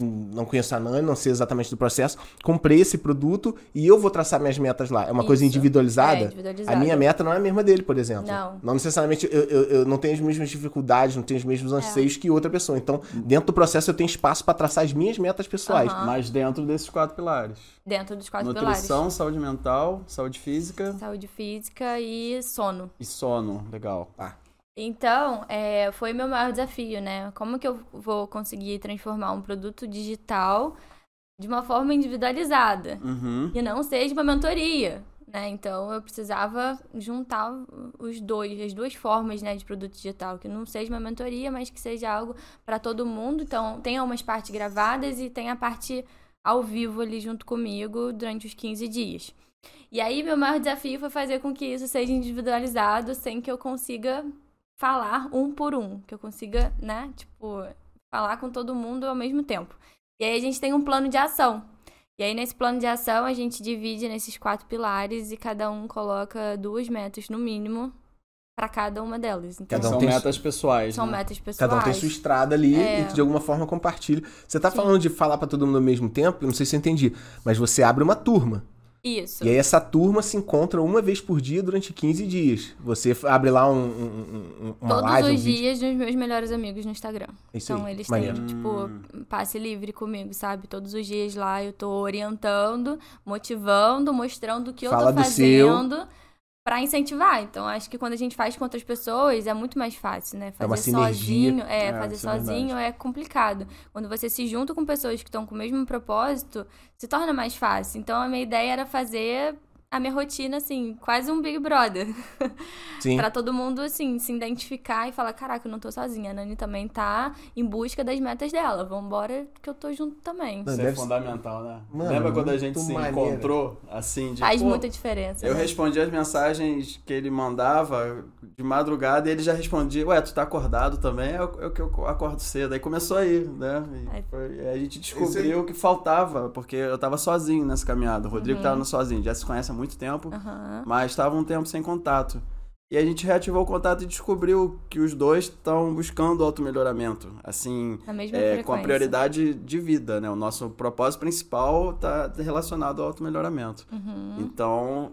Não conheço a Nani, não sei exatamente do processo. Comprei esse produto e eu vou traçar minhas metas lá. É uma coisa Isso. individualizada? É, individualizada. A minha meta não é a mesma dele, por exemplo. Não. Não necessariamente eu, eu, eu não tenho as mesmas dificuldades, não tenho os mesmos É. anseios que outra pessoa. Então, dentro do processo, eu tenho espaço para traçar as minhas metas pessoais. Aham. Mas dentro desses quatro pilares. Dentro dos quatro Nutrição, saúde mental, saúde física pilares. Saúde física e sono. e sono. Legal. Então, é, foi meu maior desafio, né? Como que eu vou conseguir transformar um produto digital de uma forma individualizada? Uhum. e não seja uma mentoria, né? Então eu precisava juntar os dois, as duas formas, né, de produto digital, que não seja uma mentoria, mas que seja algo para todo mundo. Então tem algumas partes gravadas e tem a parte ao vivo ali junto comigo durante os 15 dias. E aí meu maior desafio foi fazer com que isso seja individualizado sem que eu consiga falar um por um, que eu consiga, né, tipo, falar com todo mundo ao mesmo tempo. E aí a gente tem um plano de ação. E aí, nesse plano de ação, a gente divide nesses quatro pilares e cada um coloca duas metas, no mínimo, para cada uma delas. Então, Cada um São tem- metas pessoais. são né? metas pessoais. Cada um tem sua estrada ali É. e de alguma forma compartilha. Você tá Sim. falando de falar pra todo mundo ao mesmo tempo, eu não sei se eu entendi, mas você abre uma turma. Isso. E aí essa turma se encontra uma vez por dia durante 15 dias. Você abre lá um, um- um- uma Todos live, um os vídeo. dias dos meus melhores amigos no Instagram. Isso então, aí, eles maneiro. têm, tipo, passe livre comigo, sabe? Todos os dias lá eu tô orientando, motivando, mostrando o que Fala eu tô do seu. Pra incentivar. Então, acho que quando a gente faz com outras pessoas é muito mais fácil, né? Fazer uma sinergia. sozinho, é, É, fazer é sozinho é complicado. Quando você se junta com pessoas que estão com o mesmo propósito, se torna mais fácil. Então, a minha ideia era fazer a minha rotina, assim, quase um Big Brother. Sim. Pra todo mundo, assim, se identificar e falar: caraca, eu não tô sozinha. A Nani também tá em busca das metas dela. Vambora, que eu tô junto também. Isso é fundamental, né? Mano, Lembra quando a gente se maneiro. encontrou, assim, de... Faz muita diferença. Eu né? respondi as mensagens que ele mandava de madrugada e ele já respondia, ué, tu tá acordado também? É o é que eu acordo cedo. Aí começou aí, né? E Aí- foi- a gente descobriu o que faltava, porque eu tava sozinho nessa caminhada. O Rodrigo Uhum. tava sozinho, já se conhece há muito tempo, Aham. mas estava um tempo sem contato. E a gente reativou o contato e descobriu que os dois estão buscando automelhoramento. Assim, é, com a prioridade de vida, né? O nosso propósito principal está relacionado ao automelhoramento. Uhum. Então,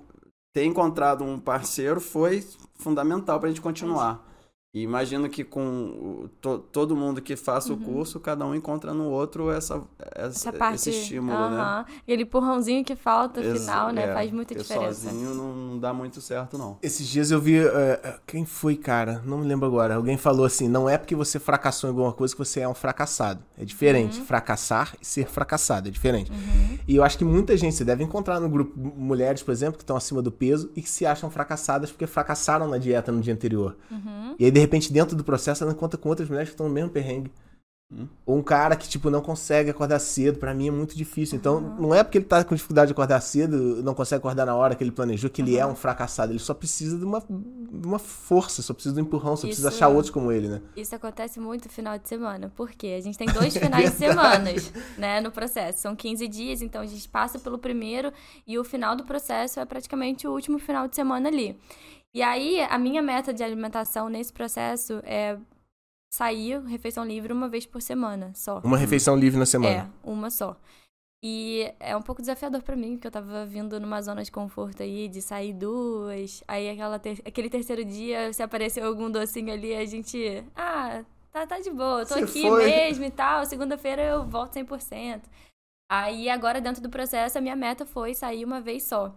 ter encontrado um parceiro foi fundamental para a gente continuar. E imagino que com to- todo mundo que faça Uhum. o curso, cada um encontra no outro essa, essa- Essa parte. esse estímulo, né? aham. Aquele empurrãozinho que falta no Ex- final, né? é, Faz muita diferença. sozinho não, não dá muito certo, não. Esses dias eu vi. é, quem foi, cara? Não me lembro agora. Alguém falou assim: não é porque você fracassou em alguma coisa que você é um fracassado. É diferente. Uhum. Fracassar e ser fracassado. É diferente. E eu acho que muita gente, você deve encontrar no grupo mulheres, por exemplo, que estão acima do peso e que se acham fracassadas porque fracassaram na dieta no dia anterior. Uhum. E aí, de repente, dentro do processo, ela encontra com outras mulheres que estão no mesmo perrengue. Hum. Ou um cara que, tipo, não consegue acordar cedo. Pra mim é muito difícil. Então, não é porque ele tá com dificuldade de acordar cedo, não consegue acordar na hora que ele planejou, que ele é um fracassado. Ele só precisa de uma, de uma força, só precisa de um empurrão, só precisa Isso achar é. outros como ele, né? Isso acontece muito no final de semana. Por quê? A gente tem dois finais de semana, né, no processo. São 15 dias, então a gente passa pelo primeiro e o final do processo é praticamente o último final de semana ali. E aí, a minha meta de alimentação nesse processo é sair refeição livre uma vez por semana, só. Uma refeição livre na semana. É, uma só. E é um pouco desafiador pra mim, porque eu tava vindo numa zona de conforto aí, de sair duas. Aí aquela ter- aquele terceiro dia, se apareceu algum docinho ali, a gente. Ah, tá, tá de boa, tô Você aqui foi. mesmo e tal. Segunda-feira eu volto 100%. Aí agora, dentro do processo, a minha meta foi sair uma vez só.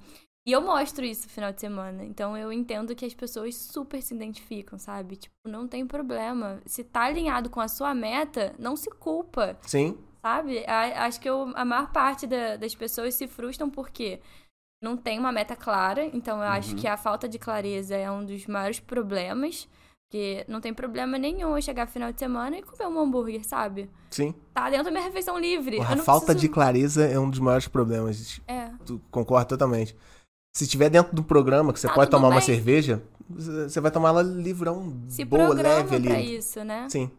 E eu mostro isso no final de semana. Então eu entendo que as pessoas super se identificam, sabe? Tipo, não tem problema. Se tá alinhado com a sua meta, não se culpa Sim. sabe? A- Acho que eu- a maior parte da- das pessoas se frustram porque não tem uma meta clara. Então, eu acho Uhum. que a falta de clareza é um dos maiores problemas. Porque não tem problema nenhum eu chegar final de semana e comer um hambúrguer, sabe? Sim. Tá dentro da minha refeição livre. Porra, a falta preciso... de clareza é um dos maiores problemas. É. Tu concorda totalmente. Se tiver dentro do programa, que você Tá pode tomar uma bem. cerveja, você vai tomar ela livrão, Se boa, leve ali. pra isso, né? Sim.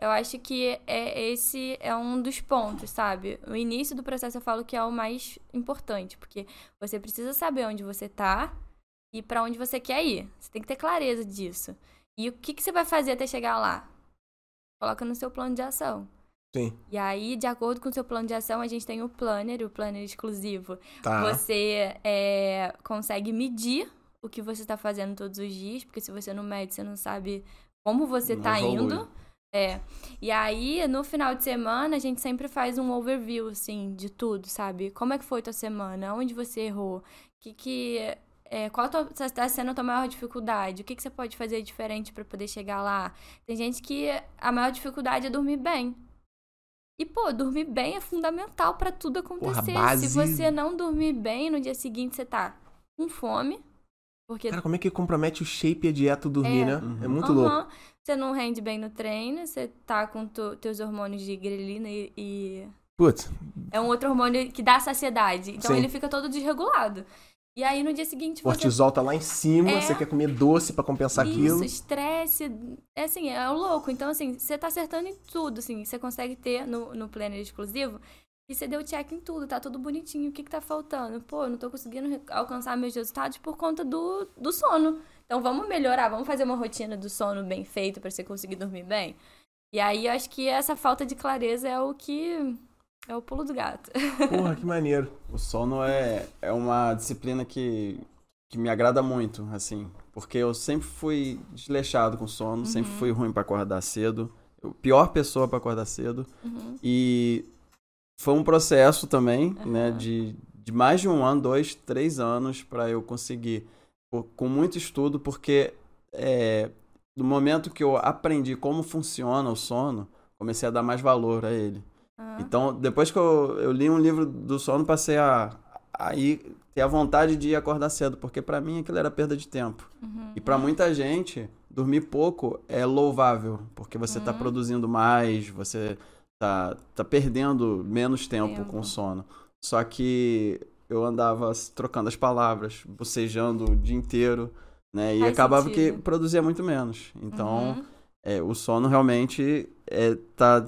Eu acho que é, esse é um dos pontos, sabe? O início do processo eu falo que é o mais importante, porque você precisa saber onde você tá e pra onde você quer ir. Você tem que ter clareza disso. E o que, que você vai fazer até chegar lá? Coloca no seu plano de ação. Sim. E aí, de acordo com o seu plano de ação, a gente tem o planner, o planner exclusivo. Tá. Você é, consegue medir o que você está fazendo todos os dias, porque se você não mede, você não sabe como você está indo. É. E aí, no final de semana, a gente sempre faz um overview, assim, de tudo, sabe? Como é que foi tua semana? Onde você errou? Que que... É, qual está sendo a tua maior dificuldade? O que, que você pode fazer diferente para poder chegar lá? Tem gente que a maior dificuldade é dormir bem. E, pô, dormir bem é fundamental para tudo acontecer. base- Se você não dormir bem, no dia seguinte você tá com fome. Porque Cara, como é que compromete o shape e a dieta o dormir, É. né? Uhum. É muito Aham. louco. Você não rende bem no treino, você tá com tu- teus hormônios de grelina e, e Putz, É um outro hormônio que dá saciedade. Então Sim. ele fica todo desregulado. E aí no dia seguinte o você. cortisol tá lá em cima, É. você quer comer doce pra compensar aquilo. Isso, estresse. É assim, é o louco. Então, assim, você tá acertando em tudo, assim. Você consegue ter no, no planner exclusivo e você deu check em tudo, tá tudo bonitinho. O que que tá faltando? Pô, eu não tô conseguindo alcançar meus resultados por conta do, do sono. Então vamos melhorar, vamos fazer uma rotina do sono bem feita pra você conseguir dormir bem. E aí eu acho que essa falta de clareza é o que. É o pulo do gato. Porra, que maneiro. O sono é, é uma disciplina que, que me agrada muito, assim. Porque eu sempre fui desleixado com sono, sempre fui ruim pra acordar cedo. Eu, pior pessoa pra acordar cedo. Uhum. E foi um processo também, né, Aham. de, de mais de um ano, dois, três anos para eu conseguir, com muito estudo, porque é, no momento que eu aprendi como funciona o sono, comecei a dar mais valor a ele. Então, depois que eu, eu li um livro do sono, passei a, a ir, ter a vontade de ir acordar cedo, porque para mim aquilo era perda de tempo. uhum. E para muita gente, dormir pouco é louvável, porque você está Uhum. produzindo mais, você tá, tá perdendo menos tempo, Tempo. com sono. Só que eu andava trocando as palavras, bocejando o dia inteiro, né? E Faz acabava sentido. que produzia muito menos. Então, Uhum. é, o sono realmente é, tá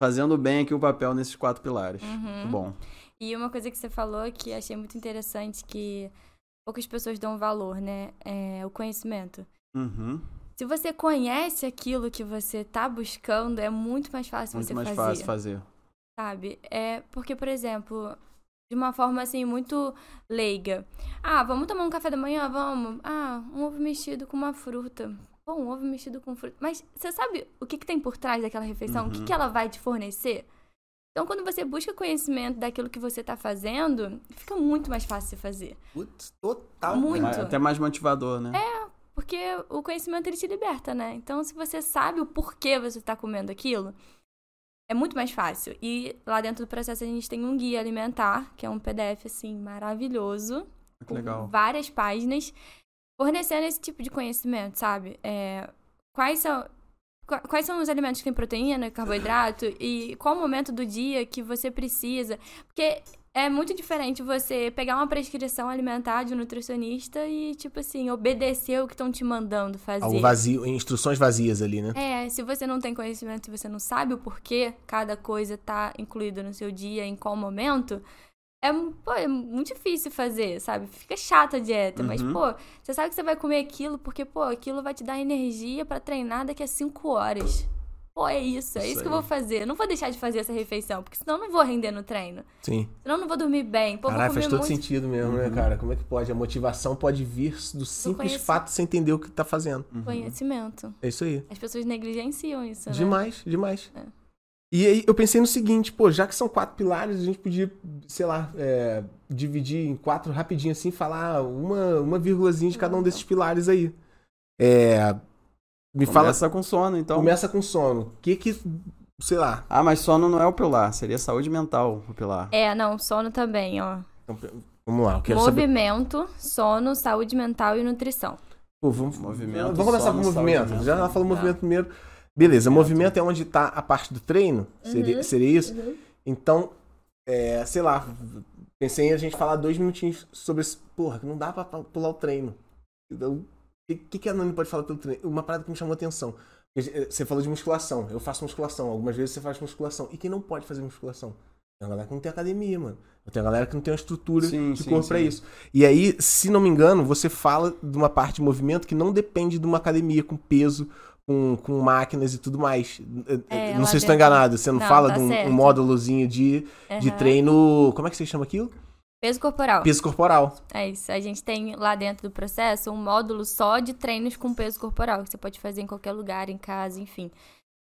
fazendo bem aqui o papel nesses quatro pilares. Uhum. Muito bom. E uma coisa que você falou que achei muito interessante, que poucas pessoas dão valor, né? É o conhecimento. Uhum. Se você conhece aquilo que você tá buscando, é muito mais fácil Muito você mais fazer, fácil fazer. sabe? É porque, por exemplo, de uma forma assim muito leiga. Ah, vamos tomar um café da manhã, vamos. Ah, um ovo mexido com uma fruta. Pô, um ovo mexido com fruta. Mas você sabe o que, que tem por trás daquela refeição? O que, que ela vai te fornecer? Então, quando você busca conhecimento daquilo que você tá fazendo, fica muito mais fácil de fazer. Putz, total. Muito. É até mais motivador, né? Porque o conhecimento ele te liberta, né? Então, se você sabe o porquê você tá comendo aquilo, é muito mais fácil. E lá dentro do processo a gente tem um guia alimentar, que é um PDF assim maravilhoso, Que com legal. várias páginas, fornecendo esse tipo de conhecimento, sabe? É, quais são qua- Quais são os alimentos que têm proteína, carboidrato e qual o momento do dia que você precisa? Porque é muito diferente você pegar uma prescrição alimentar de um nutricionista e, tipo assim, obedecer o que estão te mandando fazer. Algo vazio, instruções vazias ali, né? É, se você não tem conhecimento, se você não sabe o porquê cada coisa tá incluída no seu dia, em qual momento, é, pô, é muito difícil fazer, sabe? Fica chata a dieta, mas, Uhum. pô, você sabe que você vai comer aquilo porque, pô, aquilo vai te dar energia pra treinar daqui a cinco horas. Pô, é isso, é isso, Isso que eu vou fazer. Eu não vou deixar de fazer essa refeição, porque senão eu não vou render no treino. Sim. Senão eu não vou dormir bem. Pô, Caralho, vou faz todo muito. sentido mesmo, né, cara? Como é que pode? A motivação pode vir do simples conheci- fato de você entender o que tá fazendo. Conhecimento. É isso aí. As pessoas negligenciam isso, né? Demais, demais. É. E aí eu pensei no seguinte, pô, já que são quatro pilares, a gente podia, sei lá, é, dividir em quatro rapidinho assim, falar uma, uma vírgulazinha de cada um desses pilares aí. É, me fala, Começa com sono, então. começa com sono. O que que, sei lá, Ah, mas sono não é o pilar, seria saúde mental o pilar. É, não, sono também, ó. então, vamos lá, eu quero saber. Movimento, sono, saúde mental e nutrição. Pô, vamos, Movimento, vamos começar com o movimento. Já mental. falou Tá. movimento primeiro. Beleza, movimento é onde tá a parte do treino? Seria, Uhum. seria isso? Então, é, sei lá, pensei em a gente falar dois minutinhos sobre esse. Porra, que não dá pra pular o treino. Então, o que, que, a Nani pode falar pelo treino? Uma parada que me chamou a atenção. Eh, Você falou de musculação. Eu faço musculação. Algumas vezes você faz musculação. E quem não pode fazer musculação? Tem uma galera que não tem academia, mano. Tem uma galera que não tem uma estrutura Sim, de sim, corpo isso. E aí, se não me engano, você fala de uma parte de movimento que não depende de uma academia com peso, com, com máquinas e tudo mais. É, não lá sei se estou enganado. Você não, Não, fala tá de um, um módulozinho de, de Aham. treino. Como é que você chama aquilo? Peso corporal. Peso corporal. É isso. A gente tem lá dentro do processo um módulo só de treinos com peso corporal, que você pode fazer em qualquer lugar, em casa, enfim.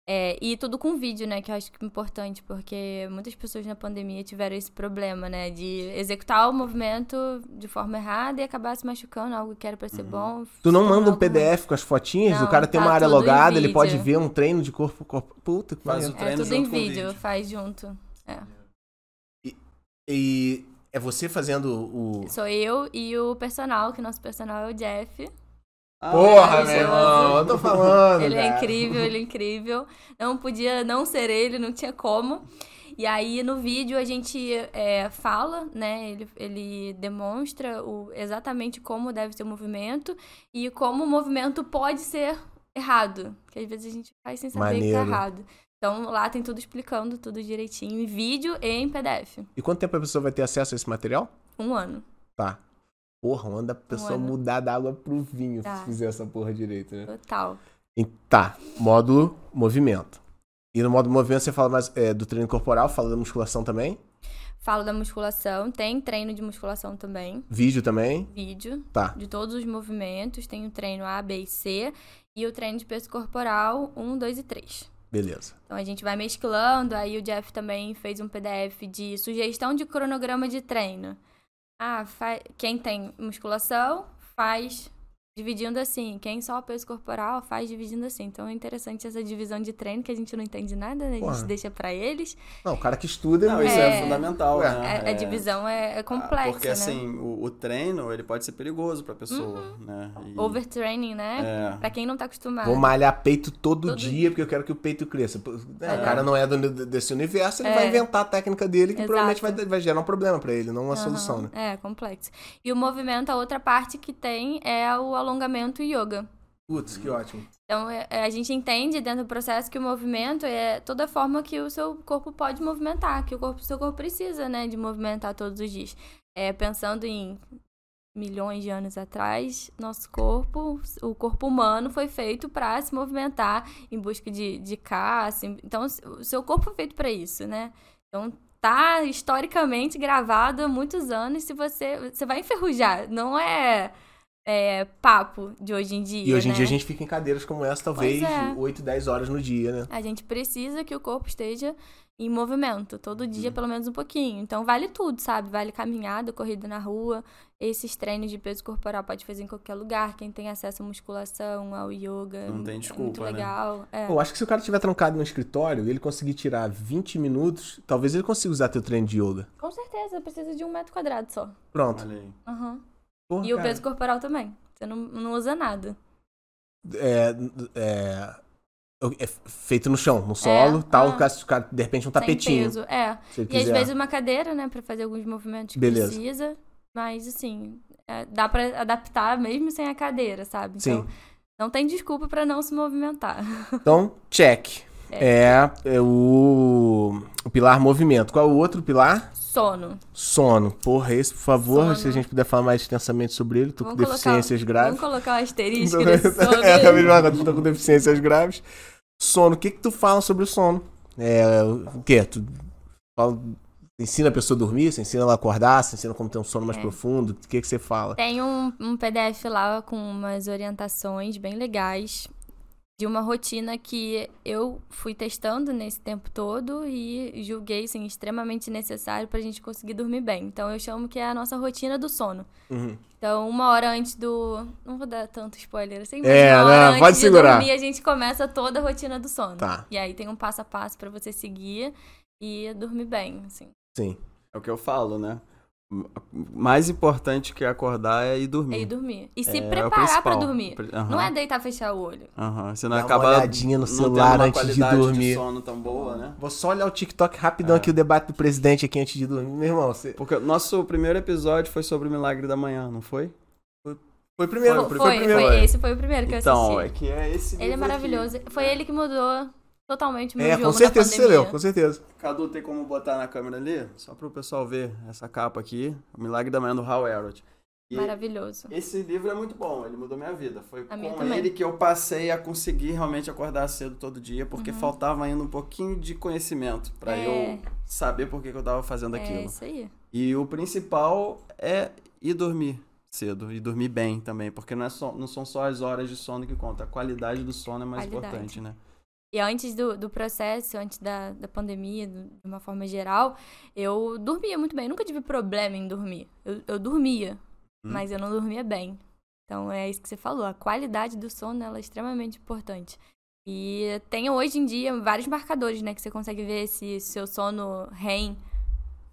É, e tudo com vídeo, né? Que eu acho que é importante, porque muitas pessoas na pandemia tiveram esse problema, né? De executar o movimento de forma errada e acabar se machucando, algo que era pra ser bom. Uhum. Tu não manda um PDF com as fotinhas? Não, o cara tem tá uma área logada, ele pode ver um treino de corpo. corpo. Puta que Faz pariu. o É treino tudo em vídeo, vídeo. faz junto. É. E é você fazendo o. Sou eu e o personal, que nosso personal é o Jeff. Porra, meu é- irmão, eu tô falando. Ele é cara. incrível, ele é incrível. Não podia não ser ele, não tinha como. E aí no vídeo a gente é, fala, né? Ele, ele demonstra o, exatamente como deve ser o movimento e como o movimento pode ser errado. Que às vezes a gente faz sem saber que tá Maneiro. errado. Então lá tem tudo explicando, tudo direitinho, em vídeo e em PDF. E quanto tempo a pessoa vai ter acesso a esse material? Um ano. Tá. Porra, manda a pessoa mudar da água pro vinho Tá. se fizer essa porra direito, né? Total. E- Tá, módulo movimento. E no módulo movimento você fala mais é, do treino corporal, fala da musculação também. Falo da musculação, tem treino de musculação também, Vídeo também. vídeo. Tá. de todos os movimentos. Tem o treino A, B e C. E o treino de peso corporal 1, 2 e 3. Beleza. Então a gente vai mesclando. Aí o Jeff também fez um PDF de sugestão de cronograma de treino. Ah, fa- quem tem musculação faz dividindo assim. Quem só peso corporal faz dividindo assim. Então é interessante essa divisão de treino que a gente não entende nada, né? A Porra. gente deixa pra eles. Não, o cara que estuda. Não, ele- isso é, É. fundamental, Ué. né? A, a É- divisão é, é Ah, complexa, Porque né? assim, o, o treino, ele pode ser perigoso pra pessoa, né? E- Overtraining, né? É. Pra quem não tá acostumado. Vou malhar peito todo, Todo dia, porque eu quero que o peito cresça. Né, É. O cara não é do- desse universo, ele É. vai inventar a técnica dele, que Exato. provavelmente vai, vai gerar um problema pra ele, não uma Aham, solução, né? É, complexo. E o movimento, a outra parte que tem é o alongamento e yoga. Putz, que ótimo. Então, é- é, a gente entende dentro do processo que o movimento é toda forma que o seu corpo pode movimentar, que o corpo, seu corpo precisa, né, de movimentar todos os dias. É, pensando em milhões de anos atrás, nosso corpo, o corpo humano foi feito para se movimentar em busca de, de caça. Então, o seu corpo foi feito para isso, né? Então, tá historicamente gravado há muitos anos. Se você, você vai enferrujar, não é é, papo de hoje em dia. E hoje em né? dia a gente fica em cadeiras como essa, talvez Pois é. 8, 10 horas no dia, né? A gente precisa que o corpo esteja em movimento, todo dia, Uhum. pelo menos um pouquinho. Então, vale tudo, sabe? Vale caminhada, corrida na rua. Esses treinos de peso corporal pode fazer em qualquer lugar. Quem tem acesso à musculação, ao yoga. Não tem é desculpa, muito né? legal. É. Eu acho que se o cara estiver trancado no escritório e ele conseguir tirar 20 minutos, talvez ele consiga usar teu treino de yoga. Com certeza, precisa de um metro quadrado só. Pronto. Aham. Porra, E o cara. peso corporal também. Você não, não usa nada. é, é, é feito no chão, no solo, tal, ah. o o de repente um tapetinho. Peso. É. E às quiser. vezes uma cadeira, né, pra fazer alguns movimentos que Beleza. precisa. Mas, assim, é, dá pra adaptar mesmo sem a cadeira, sabe? Sim. Então, não tem desculpa pra não se movimentar. Então, check. É, é o, o pilar movimento. Qual é o outro pilar? Sono. Sono. Porra, esse, por favor, Sono. se a gente puder falar mais extensamente sobre ele. Tô com Vamos deficiências colocar, graves. Vamos colocar um asterisco nesse sono. é, a mesma coisa, tô com deficiências graves. Sono, o que que tu fala sobre o sono? É, o quê? Tu fala- ensina a pessoa a dormir? Você ensina ela a acordar? Você ensina como ter um sono mais É. profundo? O que que você fala? Tem um, um PDF lá com umas orientações bem legais de uma rotina que eu fui testando nesse tempo todo e julguei assim, extremamente necessário pra gente conseguir dormir bem. Então eu chamo que é a nossa rotina do sono. Uhum. Então, uma hora antes do. Não vou dar tanto spoiler assim, mas É, uma hora não, antes pode de segurar. dormir, a gente começa toda a rotina do sono. Tá. E aí tem um passo a passo pra você seguir e dormir bem, assim. Sim. É o que eu falo, né? Mais importante que acordar é ir dormir. É ir dormir. E se É, é o preparar pra principal. dormir. Aham. Não é deitar e fechar o olho. Aham, Senão Dá uma acaba olhadinha no não celular uma antes de dormir. sono tão boa, né? Vou só olhar o TikTok rapidão aqui, o debate do presidente aqui antes de dormir. Meu irmão, você... Porque o nosso primeiro episódio foi sobre o milagre da manhã, não foi? foi primeiro. Foi, Foi, foi, primeiro. foi- esse foi o primeiro que eu Então, assisti. é que é esse Ele é maravilhoso. aqui. Foi ele que mudou totalmente meu É, jogo com certeza você leu, com certeza. Cadu, tem como botar na câmera ali? Só para o pessoal ver essa capa aqui. O Milagre da Manhã do Hal Elrod. E Maravilhoso. esse livro é muito bom, ele mudou minha vida. Foi A com também. ele que eu passei a conseguir realmente acordar cedo todo dia, porque faltava ainda um pouquinho de conhecimento para Uhum. É. eu saber por que, que eu tava fazendo É aquilo. isso aí. E o principal é ir dormir cedo e dormir bem também, porque não, é só, não são só as horas de sono que conta, a qualidade do sono é mais Qualidade. importante, né? E antes do, do processo, antes da, da pandemia, do- de uma forma geral, eu dormia muito bem. Eu nunca tive problema em dormir. Eu, eu dormia, Hum. mas eu não dormia bem. Então é isso que você falou. A qualidade do sono ela é extremamente importante. E tem hoje em dia vários marcadores, né? Que você consegue ver se seu sono REM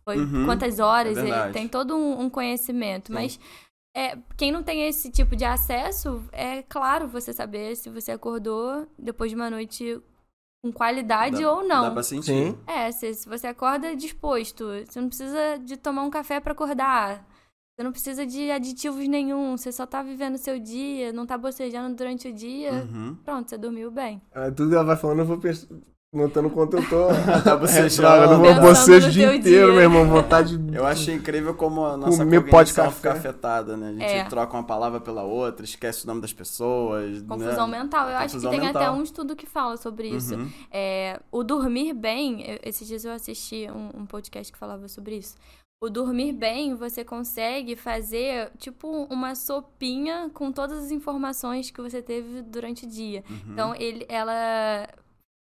foi Uhum, quantas horas. é ele verdade. tem todo um, um conhecimento. Sim. Mas é, quem não tem esse tipo de acesso, é claro você saber se você acordou depois de uma noite com qualidade Dá- ou não. Dá pra sentir. Sim. É, se, se você acorda disposto, você não precisa de tomar um café pra acordar. Você não precisa de aditivos nenhum, você só tá vivendo o seu dia, não tá bocejando durante o dia. Uhum. Pronto, você dormiu bem. Ah, tudo que ela vai falando, eu vou notando quanto eu tô. Tá É, bocejando. vou Pensando bocejo o dia inteiro, meu irmão. Vontade de. Eu achei incrível como a nossa Comer pó de cognição café. fica afetada, né? A gente É. troca uma palavra pela outra, esquece o nome das pessoas. Confusão né? mental. Eu acho que Confusão tem mental. até um estudo que fala sobre isso. Uhum. É, o dormir bem, esses dias eu assisti um, um podcast que falava sobre isso. O dormir bem, você consegue fazer tipo uma sopinha com todas as informações que você teve durante o dia. Uhum. Então, ele, ela.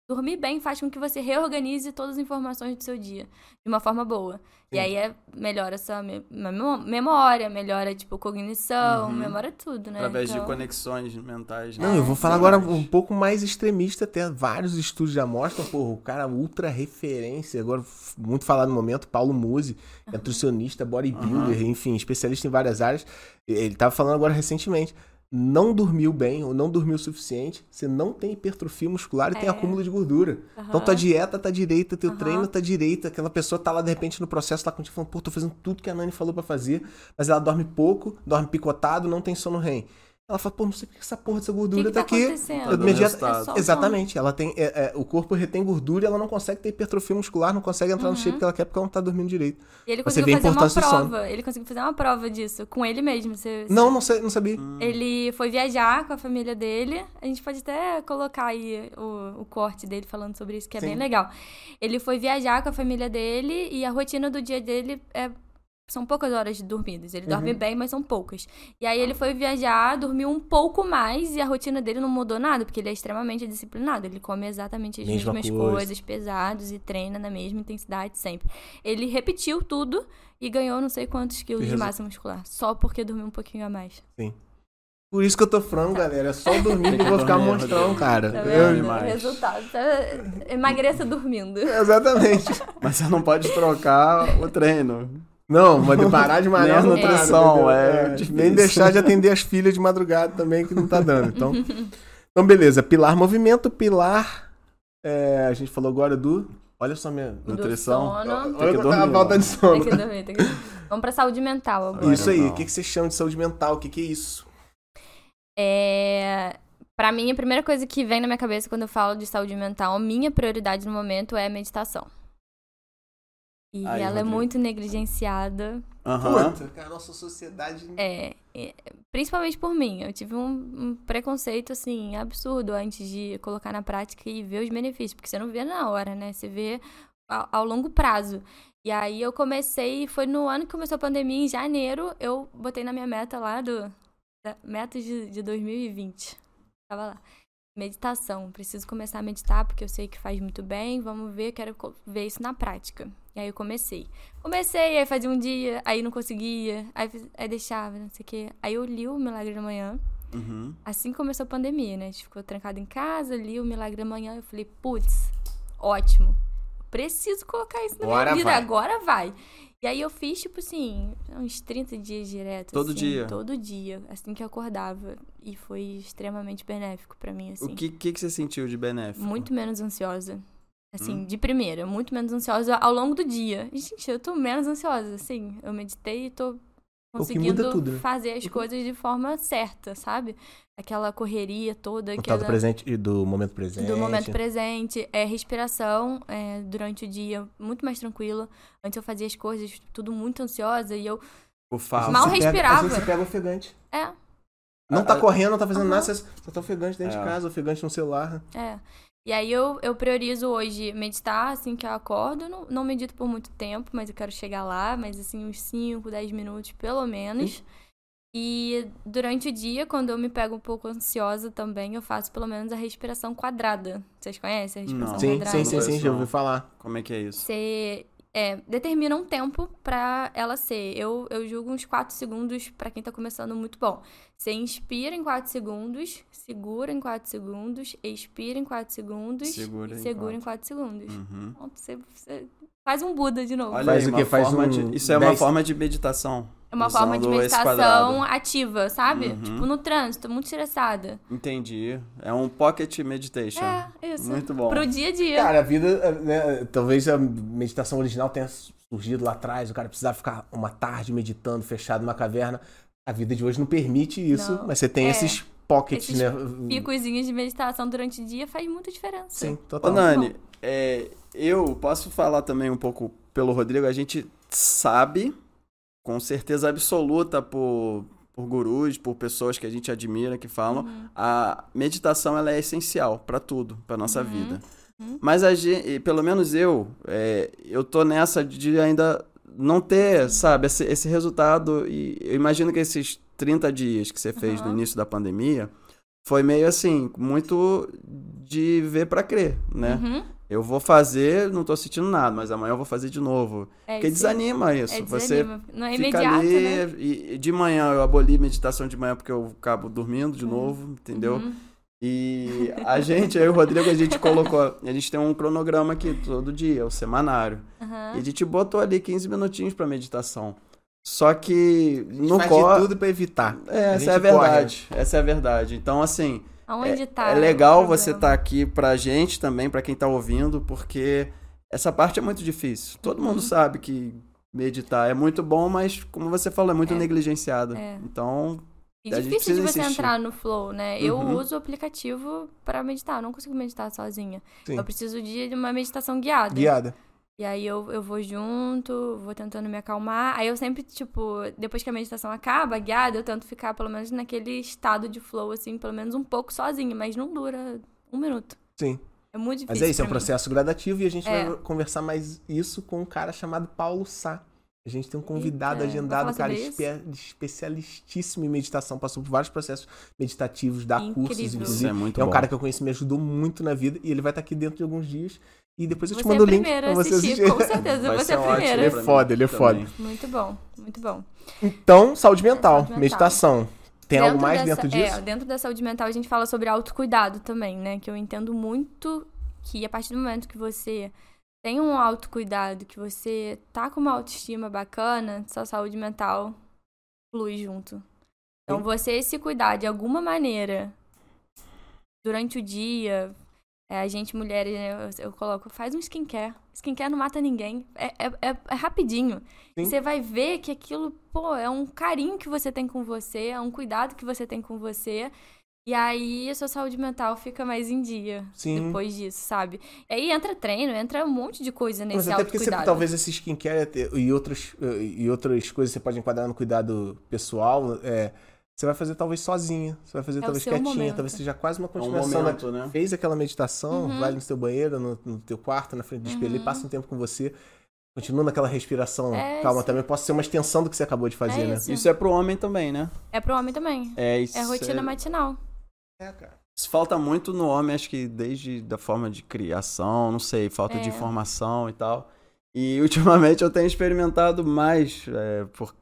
Dormir bem faz com que você reorganize todas as informações do seu dia de uma forma boa. E Sim. aí é, melhora a sua me- memo- memória, melhora, tipo, cognição, Uhum. melhora tudo, né? Através Então, de conexões mentais. né? Não, eu vou É, falar sim. agora um pouco mais extremista, até vários estudos já mostram, porra, o cara ultra referência, agora muito falado no momento, Paulo Musi, é nutricionista, bodybuilder, enfim, especialista em várias áreas. Ele tava falando agora recentemente, não dormiu bem ou não dormiu o suficiente, você não tem hipertrofia muscular e tem É. acúmulo de gordura. Então aham. tua dieta tá direita, teu Aham. treino tá direita, aquela pessoa tá lá de repente no processo lá contigo falando, pô, tô fazendo tudo que a Nani falou pra fazer, mas ela dorme pouco, dorme picotado, não tem sono REM. Ela fala, pô, não sei porque essa porra dessa O que gordura que tá, tá aqui. Tá resultado. É Exatamente, ela tem, é, é, o corpo retém gordura e ela não consegue ter hipertrofia muscular, não consegue entrar no Uhum. shape que ela quer porque ela não tá dormindo direito. E ele conseguiu fazer uma prova. Ele conseguiu fazer uma prova disso com ele mesmo. Você, Não, não, sei, não sabia. Hum. Ele foi viajar com a família dele. A gente pode até colocar aí o, o corte dele falando sobre isso, que é Sim. bem legal. Ele foi viajar com a família dele e a rotina do dia dele é são poucas horas dormidas. Ele Uhum. dorme bem, mas são poucas. E aí ele foi viajar, dormiu um pouco mais e a rotina dele não mudou nada, porque ele é extremamente disciplinado. Ele come exatamente as Mesma mesmas coisa. coisas, pesados e treina na mesma intensidade sempre. Ele repetiu tudo e ganhou não sei quantos quilos E de resu- massa muscular, só porque dormiu um pouquinho a mais. Por isso que eu tô frango, galera. É só dormir que eu vou ficar monstrão, cara. Tá Eu- demais. Resultado. Tá... Emagreça dormindo. Exatamente. Mas você não pode trocar o treino. Não, mas de parar de malhar não nutrição, entendeu? é difícil. Nem deixar de atender as filhas de madrugada também, que não tá dando. Então, então beleza. Pilar movimento, pilar... é, a gente falou agora do... Olha só minha... Do Nutrição. sono. Tem que Olha a dormir, falta de Tem sono. que dormir, tem que dormir. Vamos pra saúde mental agora. Isso aí. O que, que você chama de saúde mental? O que, que é isso? É... Pra mim, a primeira coisa que vem na minha cabeça quando eu falo de saúde mental, minha prioridade no momento é a meditação. E Aí, ela é Rodrigo. muito negligenciada. Aham. Puta, cara, a nossa sociedade... É, é, principalmente por mim. Eu tive um, um preconceito, assim, absurdo antes de colocar na prática e ver os benefícios. Porque você não vê na hora, né? Você vê ao, ao longo prazo. E aí eu comecei, foi no ano que começou a pandemia, em janeiro, eu botei na minha meta lá do. Da, meta de, de 2020. Tava lá. Meditação. Preciso começar a meditar porque eu sei que faz muito bem. Vamos ver, quero ver isso na prática. E aí eu comecei. Comecei, aí fazia um dia, aí não conseguia, aí, aí deixava, não sei o quê. Aí eu li o Milagre da Manhã. Uhum. Assim começou a pandemia, né? A gente ficou trancado em casa, li o Milagre da Manhã. Eu falei, putz, ótimo. Preciso colocar isso na Agora minha vida, vai. agora vai. E aí eu fiz, tipo assim, uns 30 dias direto. Todo assim, dia? Todo dia, assim que eu acordava. E foi extremamente benéfico pra mim, assim. O que, que, que você sentiu de benéfico? Muito menos ansiosa. Assim, Hum. de primeira, muito menos ansiosa ao longo do dia. E, gente, eu tô menos ansiosa, assim. Eu meditei e tô conseguindo muda tudo, né? fazer as coisas de forma certa, sabe? Aquela correria toda, O tal do aquela... presente e do momento presente. Do momento presente, é respiração é, durante o dia, muito mais tranquila. Antes eu fazia as coisas tudo muito ansiosa e eu. Mal Você pega- respirava. Às vezes você pega ofegante. É, Não tá Ah, correndo, não tá fazendo Aham. nada, você você tá ofegante dentro É. de casa, ofegante no celular. é. E aí eu, eu priorizo hoje meditar assim que eu acordo. Não, não medito por muito tempo, mas eu quero chegar lá, mas assim, uns 5, 10 minutos pelo menos. E durante o dia, quando eu me pego um pouco ansiosa também, eu faço pelo menos a respiração quadrada. Vocês conhecem a respiração Não. Sim, quadrada? sim, sim, sim, já Não. ouvi falar. Como é que é isso? Você é, determina um tempo pra ela ser. Eu, eu julgo uns 4 segundos pra quem tá começando muito bom. Você inspira em 4 segundos, segura em 4 segundos, expira em 4 segundos Segura e em segura quatro. em 4 segundos. Uhum. Pronto, você, você faz um Buda de novo. Olha Faz aí, o quê? Faz um de... Isso é uma dez- forma de meditação. é uma forma de meditação ativa, sabe? Uhum. Tipo, no trânsito, muito estressada. Entendi. É um pocket meditation. É, isso. Muito bom. Pro dia a dia. Cara, a vida, né, talvez a meditação original tenha surgido lá atrás, o cara precisava ficar uma tarde meditando, fechado numa caverna. A vida de hoje não permite isso, Não. mas você tem É. esses pockets, Esses né? Picozinhos de meditação durante o dia faz muita diferença. Sim, Ô, total. Nani, é, eu posso falar também um pouco pelo Rodrigo. A gente sabe, com certeza absoluta, por, por gurus, por pessoas que a gente admira, que falam, Uhum. a meditação ela é essencial para tudo, para nossa Uhum. vida. Uhum. Mas a gente, pelo menos eu, é, eu tô nessa de ainda não ter, sabe, esse, esse resultado. E eu imagino que esses 30 dias que você fez no início da pandemia foi meio assim, muito de ver para crer, né? Uhum. Eu vou fazer, não tô sentindo nada, mas amanhã eu vou fazer de novo. É Porque isso. desanima isso. É, Você desanima. Não é fica imediato, ali né? e, e de manhã eu aboli meditação de manhã porque eu acabo dormindo de Uhum. novo, entendeu? Uhum. E a gente, eu e o Rodrigo, a gente colocou, a gente tem um cronograma aqui todo dia, o semanário. Aham. E a gente botou ali 15 minutinhos pra meditação. Só que no Faz de corre, tudo pra evitar. é, essa é a verdade. Essa é a verdade. Então assim, Aonde é, tá? é legal você estar aqui pra gente também, pra quem tá ouvindo, porque essa parte é muito difícil. Todo Uhum. mundo sabe que meditar é muito bom, mas como você falou, é muito É. negligenciada. É. Então, E A difícil de você insistir. entrar no flow, né? Eu Uhum. uso o aplicativo pra meditar, eu não consigo meditar sozinha. Sim. Eu preciso de uma meditação guiada. Guiada. E aí eu, eu vou junto, vou tentando me acalmar. Aí eu sempre, tipo, depois que a meditação acaba, guiada, eu tento ficar pelo menos naquele estado de flow, assim, pelo menos um pouco sozinha, mas não dura um minuto. Sim. É muito difícil. Mas é isso, é um processo gradativo e a gente É. vai conversar mais isso com um cara chamado Paulo Sá. A gente tem um convidado Eita, agendado, cara, espe- especialistíssimo em meditação, passou por vários processos meditativos, dá cursos, Incrível. Isso inclusive. é muito é um bom. cara que eu conheci, me ajudou muito na vida e ele vai estar aqui dentro de alguns dias. E depois eu te Você mando é o link pra você assistir, assistir. com certeza. Vai Você ser é a ótimo primeira. Ele é foda, ele é também. Muito bom, muito bom. Então, saúde mental, Saúde mental. meditação. Tem algo Dentro mais dessa- dentro disso? É, dentro da saúde mental a gente fala sobre autocuidado também, né? Que eu entendo muito que a partir do momento que você tem um autocuidado, que você tá com uma autoestima bacana, sua saúde mental flui junto. Então Sim. você se cuidar de alguma maneira durante o dia, é, a gente mulheres, né, eu, eu coloco, faz um skincare. Skincare não mata ninguém. É, é, é- é rapidinho. Você vai ver que aquilo, pô, é um carinho que você tem com você, é um cuidado que você tem com você. E aí a sua saúde mental fica mais em dia Sim. depois disso, sabe? E aí entra treino, entra um monte de coisa Mas nesse até porque você, talvez esse skincare e outras, e outras coisas você pode enquadrar no cuidado pessoal, é, você vai fazer talvez sozinha, você vai fazer É talvez quietinha, momento. talvez seja quase uma É um continuação. né? momento, né? Fez aquela meditação, Uhum. vai no seu banheiro, no, no teu quarto, na frente do espelho, e Uhum. passa um tempo com você, continua naquela respiração É, calma sim. também, pode ser uma extensão do que você acabou de fazer, É né? isso. Isso é pro homem também, né? É pro homem também. É, isso É rotina matinal. É, cara. Isso falta muito no homem, acho que desde da forma de criação, não sei, falta de É. informação e tal. E ultimamente eu tenho experimentado mais, é, por,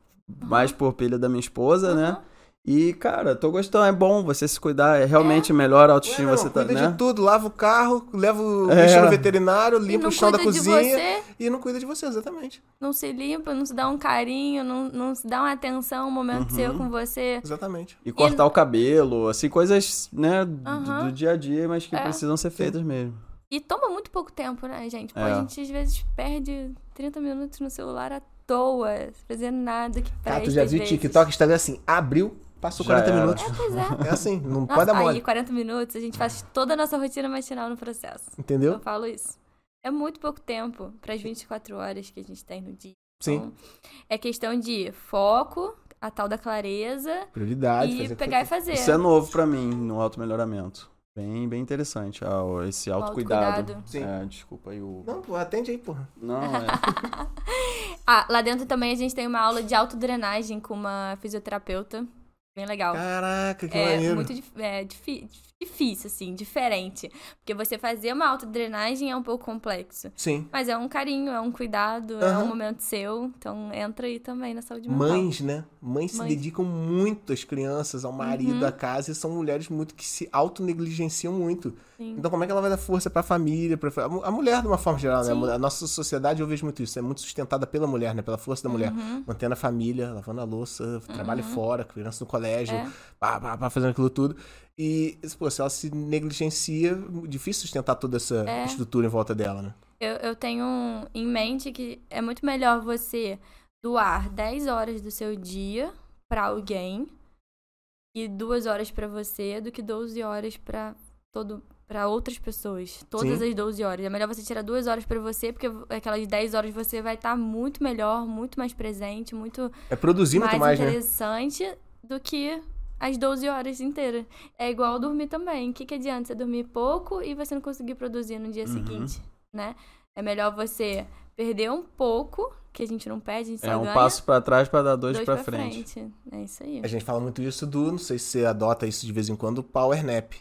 mais por pilha da minha esposa, né? E, cara, tô gostando, é bom você se cuidar, é realmente melhor a autoestima não, você tá, cuida né? de tudo, lava o carro, leva o É. bicho no veterinário, limpa o chão da cuida de cozinha você, e não cuida de você, exatamente. não se limpa, não se dá um carinho, não, não se dá uma atenção, um momento Uhum. seu com você. Exatamente. E cortar o cabelo, assim, coisas, né, do, Aham. do dia a dia, mas que É. precisam ser feitas mesmo. E toma muito pouco tempo, né, gente? Pô, É. a gente às vezes perde 30 minutos no celular à toa, fazendo nada que presta. Cara, tu já viu vezes. TikTok, Instagram assim, abriu, passou Já 40 era. minutos. Pois é. É assim, não Nossa, pode dar aí mole. 40 minutos, a gente faz toda a nossa rotina matinal no processo. Entendeu? Eu falo isso. É muito pouco tempo para as 24 horas que a gente tem no dia. Sim. Então, é questão de foco, a tal da clareza Prioridade, e fazer pegar e fazer. Isso é novo pra mim no automelhoramento. Bem, bem interessante, ah, esse autocuidado. autocuidado. Sim. É, desculpa aí o... Não, pô, atende aí, porra. Não, é... Ah, lá dentro também a gente tem uma aula de autodrenagem com uma fisioterapeuta. Bem legal. Caraca, que é maneiro. muito é, difi- difícil, assim, diferente. Porque você fazer uma autodrenagem é um pouco complexo. Sim. Mas é um carinho, é um cuidado, é Aham. um momento seu. Então entra aí também na saúde mental. Mães, né? Mães se Mães. dedicam muito às crianças, ao marido, Uhum. à casa, e são mulheres muito que se autonegligenciam muito. Sim. Então, como é que ela vai dar força pra família? Pra... a mu- A mulher, de uma forma geral, né? A Sim. mulher- A nossa sociedade, eu vejo muito isso, é muito sustentada pela mulher, né? Pela força da mulher. Uhum. Mantendo a família, lavando a louça, trabalho fora, criança no colégio, É. pá, pá, pá, fazendo aquilo tudo. E, pô, se ela se negligencia, difícil sustentar toda essa É. estrutura em volta dela, né? Eu, eu tenho em mente que é muito melhor você doar 10 horas do seu dia pra alguém e duas horas pra você do que 12 horas pra todo para outras pessoas. Todas Sim. as 12 horas. É melhor você tirar duas horas pra você, porque aquelas 10 horas você vai estar muito melhor, muito mais presente, muito É produzir muito mais, né? interessante do que as 12 horas inteiras. É igual dormir também. O que, que adianta você dormir pouco e você não conseguir produzir no dia Uhum. seguinte, né? É melhor você perder um pouco, que a gente não perde, a gente é só um ganha. passo pra trás pra dar dois, dois pra, frente. É isso aí. A gente fala muito isso do, não sei se você adota isso de vez em quando, o power nap.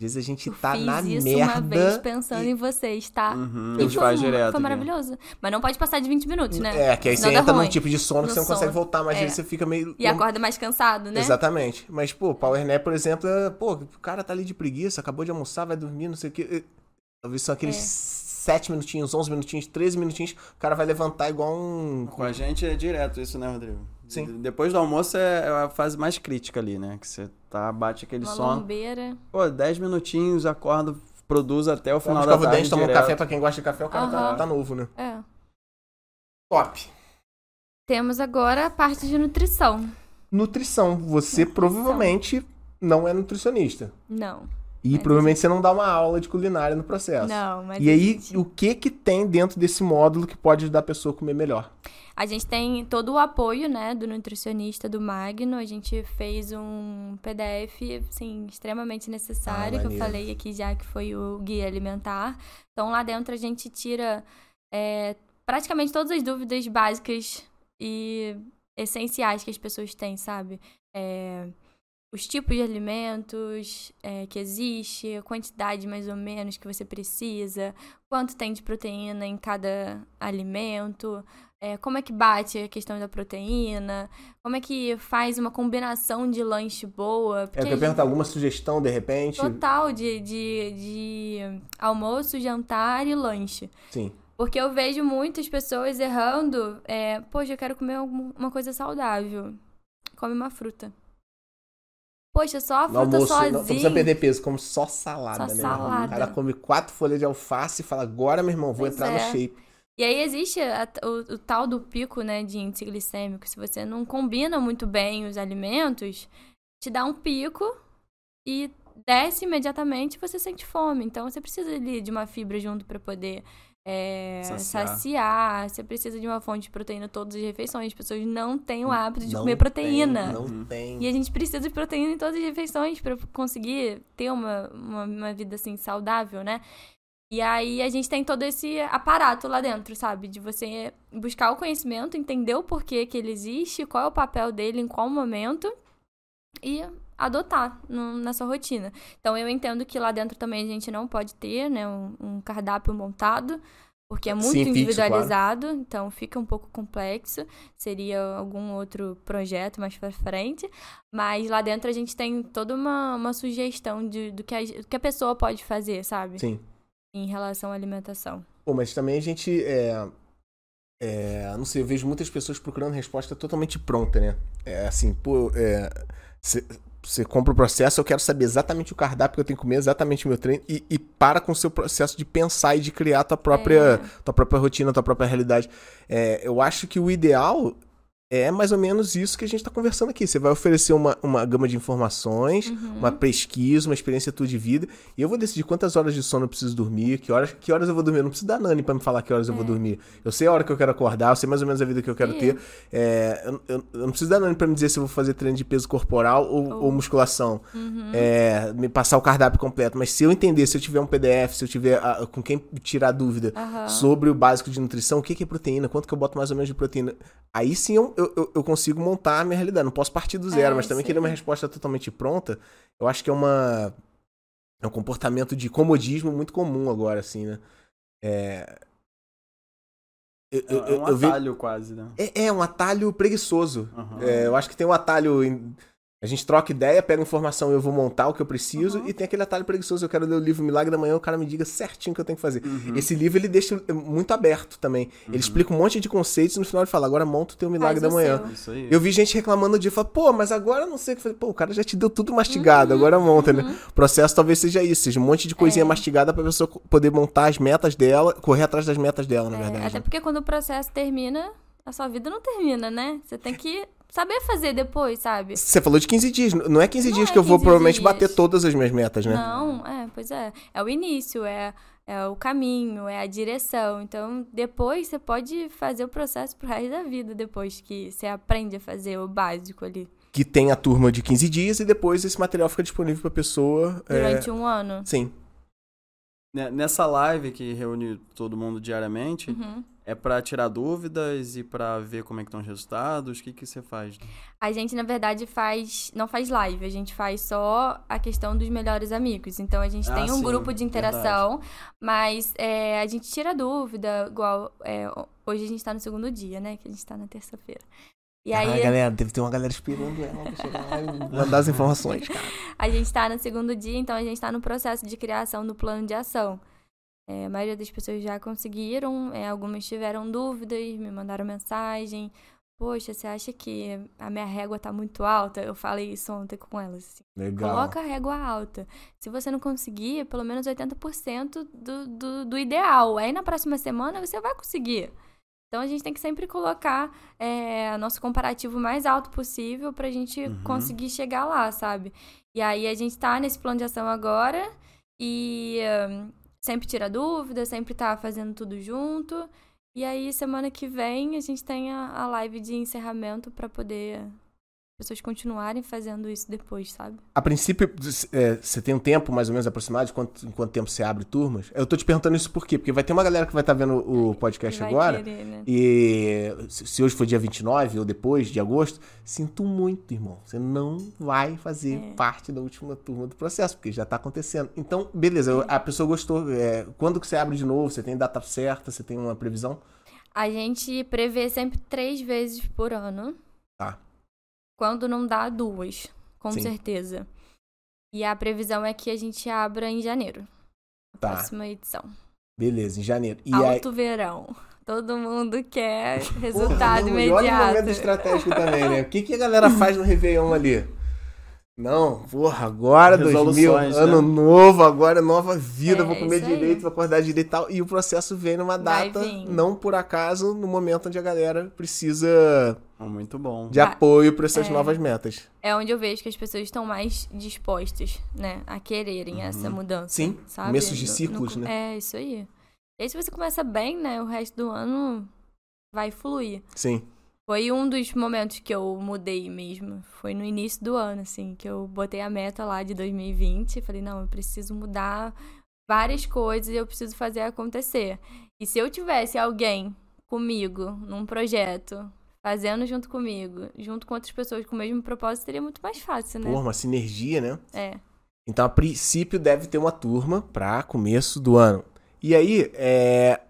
Às vezes a gente Eu tá fiz na isso merda. uma vez pensando e- em vocês, tá? Uhum, E a gente foi, direto. foi maravilhoso. Mas não pode passar de 20 minutos, né? É, que aí Senão você dá entra num ruim. tipo de sono que No você não consegue sono. voltar, mas É. aí você fica meio. E acorda mais cansado, né? Exatamente. Mas, pô, power nap, por exemplo, é, pô, o cara tá ali de preguiça, acabou de almoçar, vai dormir, não sei o quê. Talvez são aqueles É. 7 minutinhos, 11 minutinhos, 13 minutinhos, o cara vai levantar igual um. Com a gente é direto isso, né, Rodrigo? Sim. De- Depois do almoço é a fase mais crítica ali, né? Que você tá, bate aquele Uma sono. lombeira. Pô, 10 minutinhos, acordo, produz até o final da tarde dente, toma um café pra quem gosta de café, o cara tá, Aham. tá novo, né? É. Top. Temos agora a parte de nutrição. Nutrição. Você provavelmente não é nutricionista. Não. E Mas provavelmente você não dá uma aula de culinária no processo. Não, mas E aí, gente- o que que tem dentro desse módulo que pode ajudar a pessoa a comer melhor? A gente tem todo o apoio, né, do nutricionista do Magno. A gente fez um PDF, assim, extremamente necessário, Ah, que eu falei aqui já que foi o guia alimentar. Então lá dentro a gente tira é, praticamente todas as dúvidas básicas e essenciais que as pessoas têm, sabe? É, os tipos de alimentos é, que existe, a quantidade mais ou menos que você precisa, quanto tem de proteína em cada alimento, é, como é que bate a questão da proteína, como é que faz uma combinação de lanche boa. É, eu quero perguntar alguma sugestão, de repente? Total de, de, de almoço, jantar e lanche. Sim. Porque eu vejo muitas pessoas errando. É, Poxa, eu quero comer algum- uma coisa saudável. Come uma fruta. Poxa, só a No fruta almoço, sozinha. não precisa perder peso, come só salada, Só né? salada. O cara come quatro folhas de alface e fala, agora, meu irmão, vou Pois entrar no é. shape. E aí existe a- o, o tal do pico, né, de índice glicêmico. Se você não combina muito bem os alimentos, te dá um pico e desce imediatamente e você sente fome. Então você precisa ali de uma fibra junto para poder é, Saciar. saciar. Você precisa de uma fonte de proteína todas as refeições. As pessoas não têm o hábito de Não comer tem, proteína. não Uhum. tem. E a gente precisa de proteína em todas as refeições para conseguir ter uma, uma, uma vida assim saudável, né? E aí a gente tem todo esse aparato lá dentro, sabe? De você buscar o conhecimento, entender o porquê que ele existe, qual é o papel dele, em qual momento e adotar no- na sua rotina. Então eu entendo que lá dentro também a gente não pode ter, né, um, um cardápio montado, porque é muito Sim, individualizado, então fica um pouco complexo. Seria algum outro projeto mais pra frente. Mas lá dentro a gente tem toda uma, uma sugestão de, do, que a, do que a pessoa pode fazer, sabe? Sim. Em relação à alimentação. Pô, mas também a gente é, é, não sei, eu vejo muitas pessoas procurando resposta totalmente pronta, né? É assim, pô, é, você compra o processo, eu quero saber exatamente o cardápio que eu tenho que comer, exatamente o meu treino, e, e para com o seu processo de pensar e de criar tua própria, É. tua própria rotina, tua própria realidade. É, eu acho que o ideal é mais ou menos isso que a gente tá conversando aqui. Você vai oferecer uma, uma gama de informações, Uhum. uma pesquisa, uma experiência tua de vida, e eu vou decidir quantas horas de sono eu preciso dormir, que horas, que horas eu vou dormir. Eu não preciso da Nani pra me falar que horas eu vou dormir. Eu sei a hora que eu quero acordar, eu sei mais ou menos a vida que eu quero É. ter. É, eu, eu- eu não preciso da Nani pra me dizer se eu vou fazer treino de peso corporal ou, Ou- ou musculação. Uhum. É, me passar o cardápio completo. Mas se eu entender, se eu tiver um PDF, se eu tiver ah, com quem tirar dúvida Aham. sobre o básico de nutrição, o que que é proteína, quanto que eu boto mais ou menos de proteína, aí sim eu, eu, eu- eu consigo montar a minha realidade. Não posso partir do zero, É, mas também sim. querer uma resposta totalmente pronta, eu acho que é uma é um comportamento de comodismo muito comum agora, assim, né? É, eu, eu, É um eu ve- atalho quase, né? é, é um atalho preguiçoso. Aham. É, eu acho que tem um atalho. A gente troca ideia, pega informação, eu vou montar o que eu preciso, Uhum. e tem aquele atalho preguiçoso. Eu quero ler o livro Milagre da Manhã, o cara me diga certinho o que eu tenho que fazer. Uhum. Esse livro ele deixa muito aberto também. Ele explica um monte de conceitos e no final ele fala: agora monta o teu Milagre Faz da Manhã. seu. Isso aí. Eu vi gente reclamando de falar, pô, mas agora eu não sei o que fazer. Pô, o cara já te deu tudo mastigado, agora monta, né? O processo talvez seja isso, seja um monte de coisinha Uhum. É. mastigada pra pessoa poder montar as metas dela, correr atrás das metas dela, na É, verdade. até né? porque quando o processo termina, a sua vida não termina, né? Você tem que saber fazer depois, sabe? Você falou de 15 dias, não é 15 Não dias é que eu vou 15 provavelmente dias. bater todas as minhas metas, né? Não, é, pois é. É o início, é, é o caminho, é a direção. Então, depois você pode fazer o processo pro resto da vida, depois que você aprende a fazer o básico ali. Que tem a turma de 15 dias e depois esse material fica disponível pra pessoa. é, Durante um ano. Sim. Né, Nessa live que reúne todo mundo diariamente, Uhum. É pra tirar dúvidas e pra ver como é que estão os resultados? O que que você faz? A gente, na verdade, faz. Não faz live, a gente faz só a questão dos melhores amigos. Então a gente Ah, tem um sim, grupo de interação, mas é, a gente tira dúvida, igual. é, hoje a gente tá no segundo dia, né? Que a gente tá na terça-feira. E Ah, aí galera, deve ter uma galera esperando ela pra chegar lá e mandar as informações, cara. a gente tá no segundo dia, então a gente tá no processo de criação do plano de ação. É, a maioria das pessoas já conseguiram, é, algumas tiveram dúvidas, me mandaram mensagem. Poxa, você acha que a minha régua tá muito alta? Eu falei isso ontem com elas. assim. Legal. Coloca a régua alta. Se você não conseguir, pelo menos 80% do, do, do ideal. Aí na próxima semana você vai conseguir. Então a gente tem que sempre colocar é, nosso comparativo mais alto possível pra gente Uhum. conseguir chegar lá, sabe? E aí a gente tá nesse plano de ação agora e hum, sempre tira dúvida, sempre tá fazendo tudo junto. E aí semana que vem a gente tem a, a live de encerramento pra poder pessoas continuarem fazendo isso depois, sabe? A princípio, é, você tem um tempo mais ou menos aproximado de quanto, em quanto tempo você abre turmas? Eu tô te perguntando isso por quê? Porque vai ter uma galera que vai estar vendo o podcast Vai agora. querer, né? E se hoje for dia 29 ou depois de agosto, sinto muito, irmão. Você não vai fazer É. parte da última turma do processo, porque já tá acontecendo. Então, beleza, eu- a pessoa gostou. é, quando que você abre de novo? Você tem data certa? Você tem uma previsão? A gente prevê sempre três vezes por ano. Tá. Quando não dá, duas, com Sim. certeza. E a previsão é que a gente abra em janeiro. A Tá. próxima edição. Beleza, em janeiro. E aí. Alto verão. Todo mundo quer Porra, resultado não, e Olha o momento imediato. estratégico também, né? O que, que a galera faz no Réveillon ali? Não, porra, agora 2000, Resoluções, né? ano novo, agora nova vida, É, vou comer direito, vou acordar direito e tal. E o processo vem numa Vai data, vir. não por acaso, no momento onde a galera precisa Ah, Muito bom. de Vai. apoio para essas É. novas metas. É onde eu vejo que as pessoas estão mais dispostas, né? A quererem essa mudança. Uhum. Sim, sabe? começos de No- ciclos, no- né? É, isso aí. E aí, se você começa bem, né? O resto do ano vai fluir. Sim. Foi um dos momentos que eu mudei mesmo. Foi no início do ano, assim, que eu botei a meta lá de 2020 e falei, não, eu preciso mudar várias coisas e eu preciso fazer acontecer. E se eu tivesse alguém comigo num projeto, fazendo junto comigo, junto com outras pessoas com o mesmo propósito, seria muito mais fácil, né? Porra, uma sinergia, né? É. Então, a princípio, deve ter uma turma para começo do ano. E aí, é,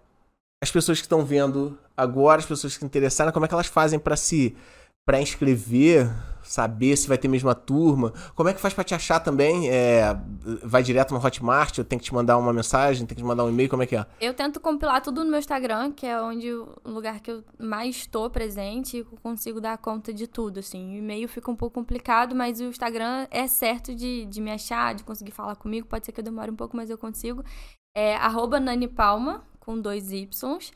as pessoas que estão vendo agora, as pessoas que se interessaram, como é que elas fazem para se para inscrever, saber se vai ter mesma turma? Como é que faz para te achar também? É, vai direto no Hotmart? Eu tenho que te mandar uma mensagem? Tem que te mandar um e-mail? Como é que é? Eu tento compilar tudo no meu Instagram, que é onde o lugar que eu mais estou presente e consigo dar conta de tudo, assim. O e-mail fica um pouco complicado, mas o Instagram é certo de, de me achar, de conseguir falar comigo. Pode ser que eu demore um pouco, mas eu consigo. É arroba Nani Palma, com dois Ys.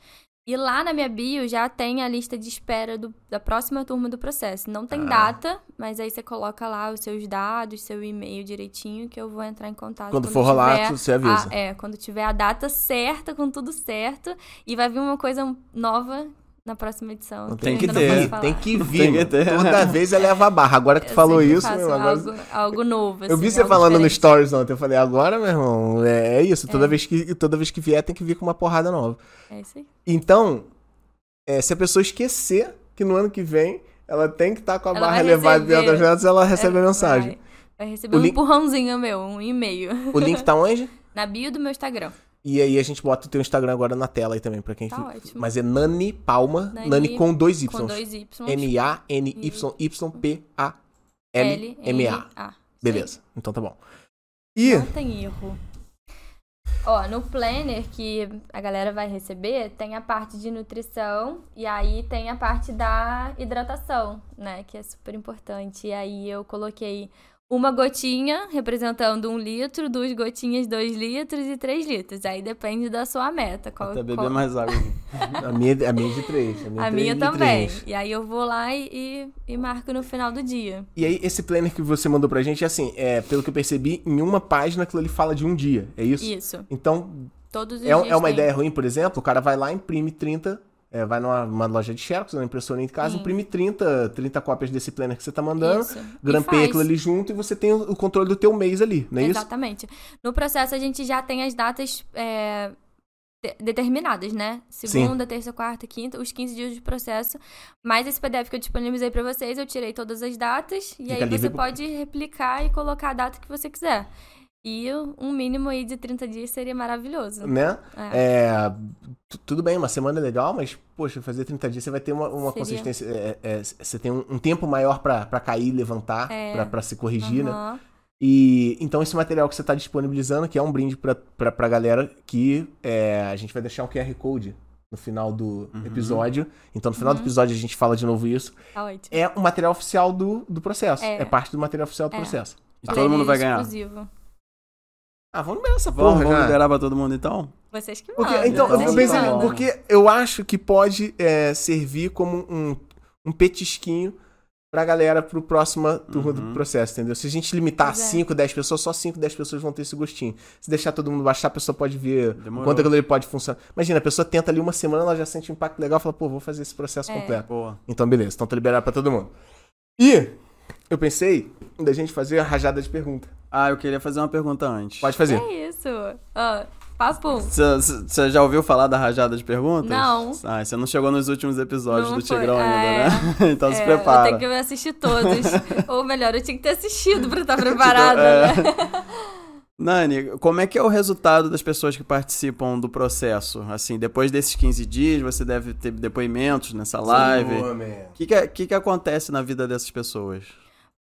E lá na minha bio já tem a lista de espera do- da próxima turma do processo. Não tem Ah. data, mas aí você coloca lá os seus dados, seu e-mail direitinho, que eu vou entrar em contato. Quando for rolar, você avisa. a- é, quando tiver a data certa, com tudo certo. E vai vir uma coisa nova na próxima edição. Não tem que ter. tem que vir. Tem que ter. Toda vez ela leva a barra. Agora que tu Eu falou isso, faço meu, agora algo, algo novo. Eu vi assim, você falando no diferente. Stories ontem. Eu falei, agora, meu irmão, é, é isso. Toda, É. Vez que, toda vez que vier, tem que vir com uma porrada nova. É isso aí. Então, é, se a pessoa esquecer que no ano que vem ela tem que estar com a Ela barra elevada dentro das metas, ela recebe É, a mensagem. Vai, vai receber O um link- empurrãozinho meu, um e-mail. O link tá onde? Na bio do meu Instagram. E aí a gente bota o teu Instagram agora na tela aí também, pra quem Tá fica- ótimo. Mas é Nani Palma, Nani, Nani com dois Y. Com dois Y. N-A-N-Y-Y-P-A-L-M-A. L-M-A. Beleza, então tá bom. E Não tem erro. Ó, no planner que a galera vai receber, tem a parte de nutrição e aí tem a parte da hidratação, né? Que é super importante. E aí eu coloquei uma gotinha representando um litro, duas gotinhas, dois litros e três litros. Aí depende da sua meta. Qual, Até beber qual- mais água. a minha, a minha é de três. A minha, A é minha também. E aí eu vou lá e, e, marco no final do dia. E aí, esse planner que você mandou pra gente, assim, é, pelo que eu percebi, em uma página aquilo ali fala de um dia, é isso? Isso. Então, Todos os é, dias é uma tem. ideia ruim, por exemplo, o cara vai lá, imprime 30, é, vai numa, numa loja de xerox, numa impressora em casa, Sim. imprime 30, 30 cópias desse planner que você tá mandando, Isso. Grampeia aquilo ali junto e você tem o controle do teu mês ali, não é isso? Exatamente. No processo, a gente já tem as datas é, de- determinadas, né? Segunda, terça, quarta, quinta, os 15 dias de processo. Mas esse PDF que eu disponibilizei pra vocês, eu tirei todas as datas. E Fica aí livre você pode replicar e colocar a data que você quiser. E um mínimo aí de 30 dias seria maravilhoso. Né? É. É, tu- tudo bem, uma semana é legal, mas, poxa, fazer 30 dias você vai ter uma, uma consistência. é, é, você tem um, um tempo maior pra, pra cair, levantar, É. pra, pra se corrigir, né? Aham. E então esse material que você está disponibilizando, que é um brinde pra, pra, pra galera, que é, a gente vai deixar um QR Code no final do Uhum. episódio. Então no final Uhum. do episódio a gente fala de novo isso. Tá ótimo. É o material oficial do, do processo. É. É. parte do material oficial do É. processo. E todo mundo vai ganhar. Exclusivo. Ah, vamos ver essa Vamos, porra, vamos cara. liberar pra todo mundo então? Vocês que Porque, então, eu vocês que pensei, mandam. porque eu acho que pode é, servir como um, um petisquinho pra galera pro próxima turma do Uhum. processo, entendeu? Se a gente limitar Pois é. 5, 10 pessoas, só 5, 10 pessoas vão ter esse gostinho. Se deixar todo mundo baixar, a pessoa pode ver Demorou. quanto aquilo ali pode funcionar. Imagina, a pessoa tenta ali uma semana, ela já sente um impacto legal, fala, pô, vou fazer esse processo É. completo. Boa. Então, beleza, então tá liberado pra todo mundo. E Eu pensei da gente fazer a rajada de pergunta. Ah, eu queria fazer uma pergunta antes. Pode fazer. É isso. Ó, papo. Você já ouviu falar da rajada de perguntas? Não. Ah, você não chegou nos últimos episódios Não do foi. Tigrão ainda, É. né? então se É, prepara. Eu tenho que assistir todos. Ou melhor, eu tinha que ter assistido pra estar preparada, É. né? Nani, como é que é o resultado das pessoas que participam do processo? Assim, depois desses 15 dias, você deve ter depoimentos nessa live. O que, que, é- que que acontece na vida dessas pessoas?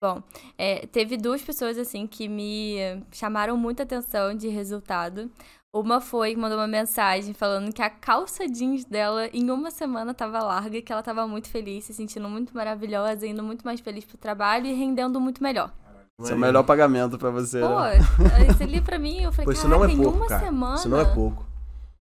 Bom, é, teve duas pessoas, assim, que me chamaram muita atenção de resultado. Uma foi que mandou uma mensagem falando que a calça jeans dela em uma semana tava larga e que ela tava muito feliz, se sentindo muito maravilhosa, indo muito mais feliz pro trabalho e rendendo muito melhor. Esse é o melhor pagamento pra você, Pô, né? você li pra mim eu falei, Pô, isso não é em pouco, uma cara. semana? Isso não é pouco.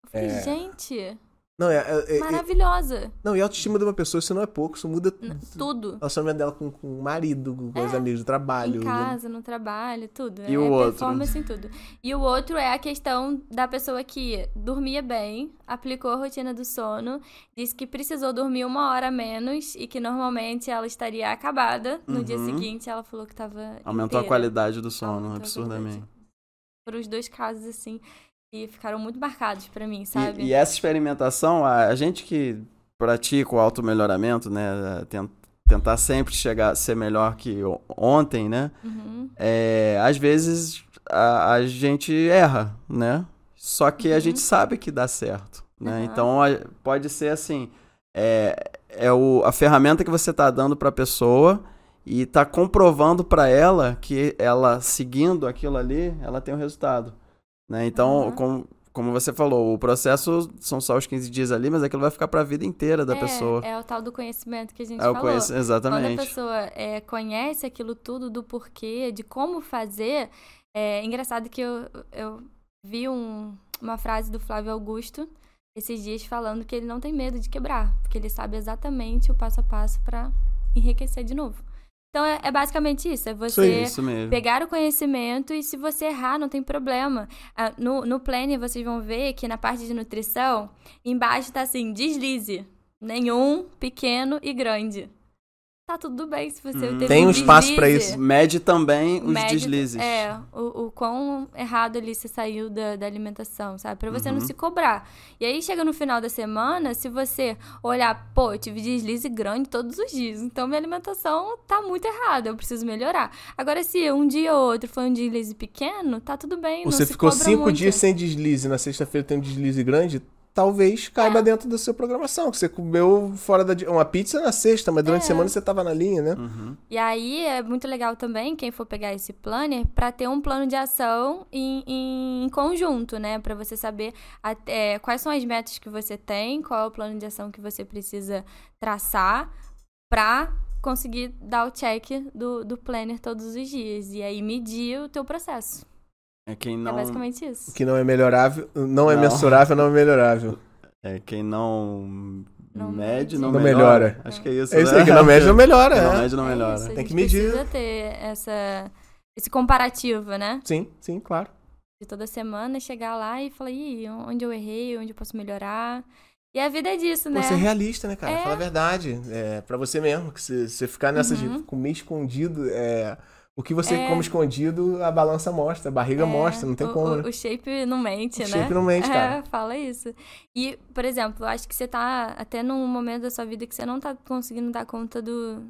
Eu falei, É. gente, Não, é, é- é- maravilhosa. não, e a autoestima de uma pessoa, isso não é pouco. Isso muda N- Tudo. o relacionamento dela com, com o marido, com, com os amigos do trabalho. Em casa, no trabalho, tudo. E é o outro? performance em tudo. E o outro é a questão da pessoa que dormia bem, aplicou a rotina do sono, disse que precisou dormir uma hora a menos e que normalmente ela estaria acabada. No dia Uhum. seguinte, ela falou que tava. Aumentou a inteira. qualidade do sono, Aumentou a absurdamente. Foram os dois casos, assim, e ficaram muito marcados pra mim, sabe? E, e essa experimentação, a, a gente que pratica o auto-melhoramento, né? ten- tentar sempre chegar a ser melhor que ontem, né? Uhum. É, às vezes a, a gente erra, né? Só que a Uhum. gente sabe que dá certo, né? Aham. Então a- pode ser assim, é, é o, a ferramenta que você tá dando pra pessoa e tá comprovando pra ela que ela seguindo aquilo ali, ela tem o resultado, né? Então, Aham. como, como você falou, o processo são só os 15 dias ali, mas aquilo vai ficar pra vida inteira da é, pessoa. É o tal do conhecimento que a gente É o falou. conhece- Quando a exatamente. pessoa é, conhece aquilo tudo do porquê, de como fazer, é engraçado que eu, eu vi um- uma frase do Flávio Augusto esses dias falando que ele não tem medo de quebrar, porque ele sabe exatamente o passo a passo pra enriquecer de novo. Então é, é basicamente isso, é Isso você Isso mesmo. pegar o conhecimento e se você errar, não tem problema. Ah, no, no Planner, vocês vão ver que na parte de nutrição, embaixo tá assim, deslize. Nenhum, pequeno e grande. Tá tudo bem se você Uhum. teve Tem um espaço pra deslize. isso. Mede também os Mede- deslizes. É, o, o quão errado ali você saiu da, da alimentação, sabe? Pra você não Uhum. se cobrar. E aí chega no final da semana, se você olhar, pô, eu tive deslize grande todos os dias, então minha alimentação tá muito errada, eu preciso melhorar. Agora, se um dia ou outro foi um deslize pequeno, tá tudo bem. não Você se ficou cobra cinco muito. dias sem deslize, na sexta-feira tem um deslize grande, talvez caiba É. dentro da sua programação. Que você comeu fora da. Uma pizza na sexta, mas durante a É. semana você tava na linha, né? Uhum. E aí é muito legal também, quem for pegar esse planner, pra ter um plano de ação em, em conjunto, né? Pra você saber até, quais são as metas que você tem, qual é o plano de ação que você precisa traçar pra conseguir dar o check do, do planner todos os dias. E aí medir o teu processo. É quem É não. basicamente isso. O que não é melhorável, não é Não. mensurável, não é melhorável. É quem não, Não mede, não, Não melhora. melhora. Acho que é isso. É isso né? aí, que não mede, não melhora. Quem não é. mede, não É melhora. isso, a Tem que medir. precisa ter essa, esse comparativo, né? Sim, sim, claro. de toda semana chegar lá e falar, Ih, onde eu errei, onde eu posso melhorar. E a vida é disso, né? Pô, ser realista, né, cara? É. Fala a verdade. É, pra você mesmo, que você, você ficar nessa Uhum. de comer escondido, é, o que você É. come escondido, a balança mostra, a barriga É, mostra, não tem o, como, o, né? o shape não mente, O né? shape não mente, é, cara. fala isso. E, por exemplo, acho que você tá até num momento da sua vida que você não tá conseguindo dar conta do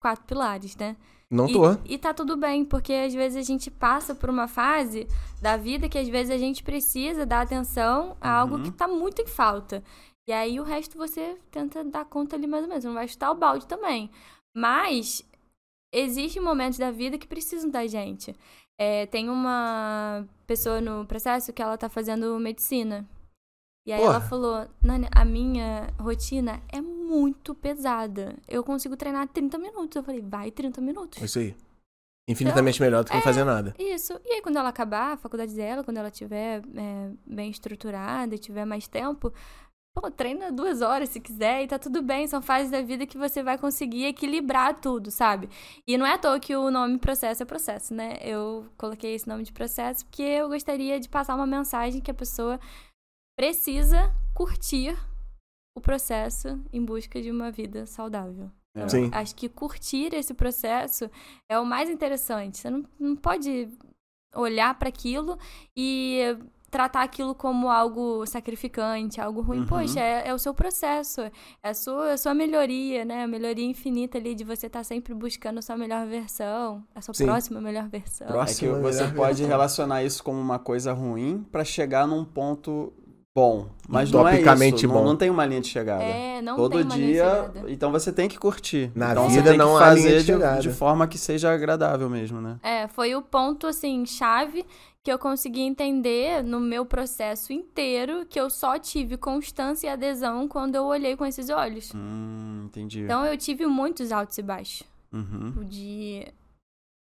quatro pilares, né? Não e, tô. E tá tudo bem, porque às vezes a gente passa por uma fase da vida que às vezes a gente precisa dar atenção a algo Uhum. que tá muito em falta. E aí o resto você tenta dar conta ali mais ou menos. Não vai chutar o balde também. Mas existem momentos da vida que precisam da gente. É, tem uma pessoa no processo que ela tá fazendo medicina. E aí Porra. ela falou, Nani, a minha rotina é muito pesada. Eu consigo treinar 30 minutos. Eu falei, vai 30 minutos. Isso aí. Infinitamente melhor do que não é. fazer nada. Isso. E aí, quando ela acabar a faculdade dela, quando ela tiver é, bem estruturada e tiver mais tempo, pô, treina duas horas se quiser e tá tudo bem. São fases da vida que você vai conseguir equilibrar tudo, sabe? E não é à toa que o nome processo é processo, né? Eu coloquei esse nome de processo porque eu gostaria de passar uma mensagem que a pessoa precisa curtir o processo em busca de uma vida saudável. Então, Sim. Acho que curtir esse processo é o mais interessante. Você não, não pode olhar para aquilo e tratar aquilo como algo sacrificante, algo ruim. Uhum. Poxa, é, é o seu processo, é a sua, a sua melhoria, né? A melhoria infinita ali de você estar sempre buscando a sua melhor versão, a sua Sim. próxima melhor versão. É que Próxima você melhor pode versão. relacionar isso como uma coisa ruim pra chegar num ponto bom. Mas não é isso. Não, bom. não tem uma linha de chegada. É, não Todo tem uma linha dia, chegada. então você tem que curtir. Na então vida você tem não que há linha fazer de de, de forma que seja agradável mesmo, né? É, foi o ponto, assim, chave que eu consegui entender no meu processo inteiro que eu só tive constância e adesão quando eu olhei com esses olhos. Hum, entendi. Então eu tive muitos altos e baixos. Uhum. De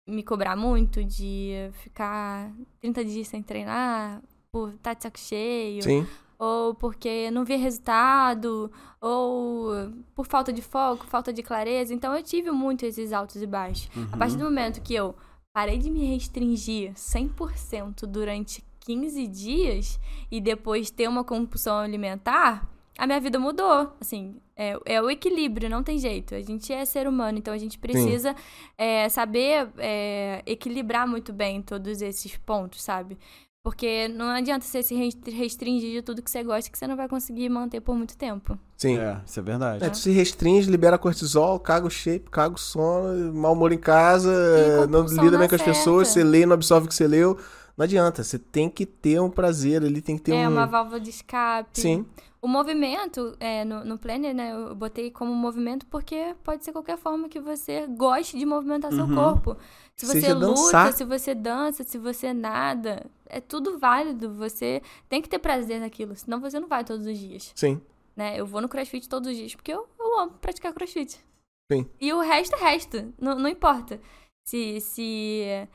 me cobrar muito, de ficar 30 dias sem treinar, por estar de saco cheio, Sim. ou porque não via resultado, ou por falta de foco, falta de clareza. Então eu tive muito esses altos e baixos. A partir do momento que eu parei de me restringir 100% durante 15 dias e depois ter uma compulsão alimentar, a minha vida mudou. Assim, é, é o equilíbrio, não tem jeito. A gente é ser humano, então a gente precisa é, saber é, equilibrar muito bem todos esses pontos, sabe? Porque não adianta você se rest- restringir de tudo que você gosta que você não vai conseguir manter por muito tempo. Sim. É, isso é verdade. É, tu se restringe, libera cortisol, caga o shape, caga o sono, mau humor em casa, não lida bem com as pessoas, você lê e não absorve o que você leu. Não adianta, você tem que ter um prazer ali, tem que ter é um. uma válvula de escape. Sim, O movimento, é, no, no planner, né, eu botei como movimento porque pode ser qualquer forma que você goste de movimentar seu Uhum. corpo. Se você Seja luta, dançar. se você dança, se você nada, é tudo válido. Você tem que ter prazer naquilo, senão você não vai todos os dias, sim. né? Eu vou no crossfit todos os dias porque eu, eu amo praticar crossfit. Sim. E o resto é resto, não, não importa. Se, se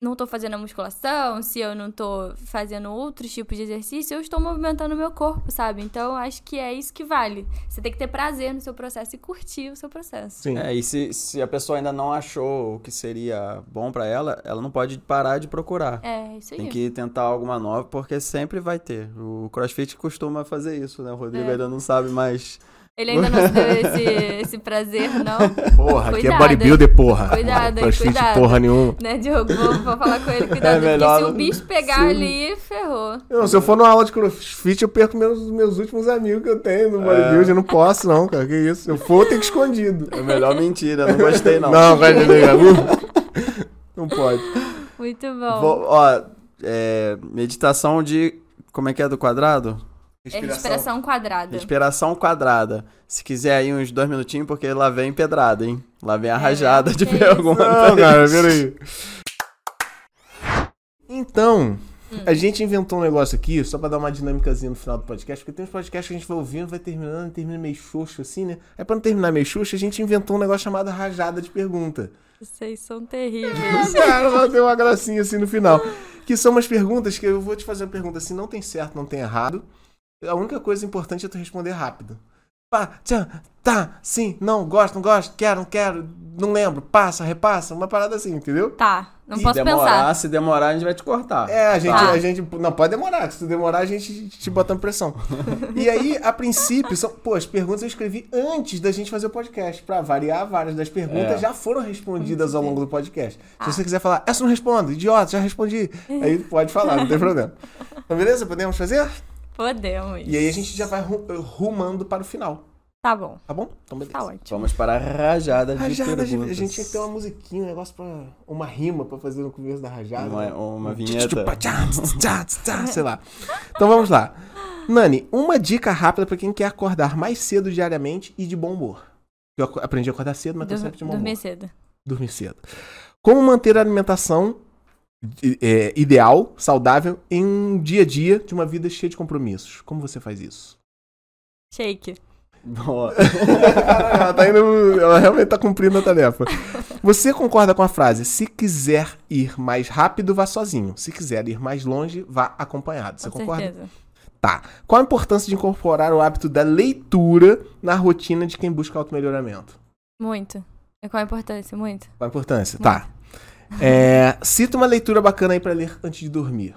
não tô fazendo a musculação, se eu não tô fazendo outros tipos de exercício, eu estou movimentando o meu corpo, sabe? Então, acho que é isso que vale. Você tem que ter prazer no seu processo e curtir o seu processo. Sim. É, e se, se a pessoa ainda não achou o que seria bom pra ela, ela não pode parar de procurar. É, isso aí. Tem que tentar alguma nova, porque sempre vai ter. O CrossFit costuma fazer isso, né? O Rodrigo É. ainda não sabe, mas. Ele ainda não se deu esse, esse prazer, não. Porra, aqui é Cuidado, bodybuilder, porra. Cuidado, hein, cuidado. porra nenhuma. Né, Diogo? Vou, vou falar com ele, cuidado. É melhor porque se o bicho pegar Sim. ali, ferrou. Não, se eu for numa aula de crossfit, eu perco meus, meus últimos amigos que eu tenho no bodybuilder. Eu não posso, não, cara. Que isso? Se eu for, eu tenho que ir escondido. É melhor mentira, não gostei não. Não, vai entender, Não pode. Muito bom. Vou- ó, é, meditação de. Como é que é do quadrado? É respiração quadrada. Respiração quadrada. Se quiser aí uns dois minutinhos, porque lá vem pedrada, hein? Lá vem a É rajada mesmo? de Que isso? perguntas. Não, cara, peraí. Então, Hum. a gente inventou um negócio aqui, só pra dar uma dinâmicazinha no final do podcast, porque tem uns podcasts que a gente vai ouvindo, vai terminando, termina meio xoxo assim, né? Aí pra não terminar meio xoxo, a gente inventou um negócio chamado rajada de pergunta. Vocês são terríveis. Cara, vai ter uma gracinha assim no final. Que são umas perguntas que eu vou te fazer uma pergunta assim, não tem certo, não tem errado. A única coisa importante é tu responder rápido. Pá, tchan, tá, sim, não, gosto, não gosto, quero, não quero, não lembro, passa, repassa, uma parada assim, entendeu? Tá, não E posso demorar, pensar. se demorar, a gente vai te cortar. É, a gente, Tá. a gente. Não, pode demorar. Se tu demorar, a gente te botando pressão. e aí, a princípio, são, pô, as perguntas eu escrevi antes da gente fazer o podcast. Pra variar, várias das perguntas É. já foram respondidas ao longo do podcast. Ah. Se você quiser falar, essa eu não respondo, idiota, já respondi. Aí pode falar, não tem problema. Então, beleza? Podemos fazer? Podemos. E aí a gente já vai ru- rumando para o final. Tá bom, Tá bom? Então, beleza. tá ótimo. Vamos para a rajada de Rajada, de- perguntas. a gente tinha que ter uma musiquinha, um negócio pra. Uma rima pra fazer no começo da rajada. Uma, uma vinheta. Sei lá. Então vamos lá. Nani, uma dica rápida pra quem quer acordar mais cedo diariamente e de bom humor. Eu aprendi a acordar cedo, mas tô Dur- sempre de bom dormir humor. cedo. Dormir cedo. Como manter a alimentação é, ideal, saudável, em um dia a dia de uma vida cheia de compromissos? Como você faz isso? Shake. Boa. ela, tá indo- ela realmente tá cumprindo a tarefa. Você concorda com a frase: se quiser ir mais rápido, vá sozinho. Se quiser ir mais longe, vá acompanhado. Você Com concorda? certeza. Tá. Qual a importância de incorporar o hábito da leitura na rotina de quem busca automelhoramento? Muito. É qual a importância? Muito. Qual a importância? Tá. É, cita uma leitura bacana aí pra ler antes de dormir.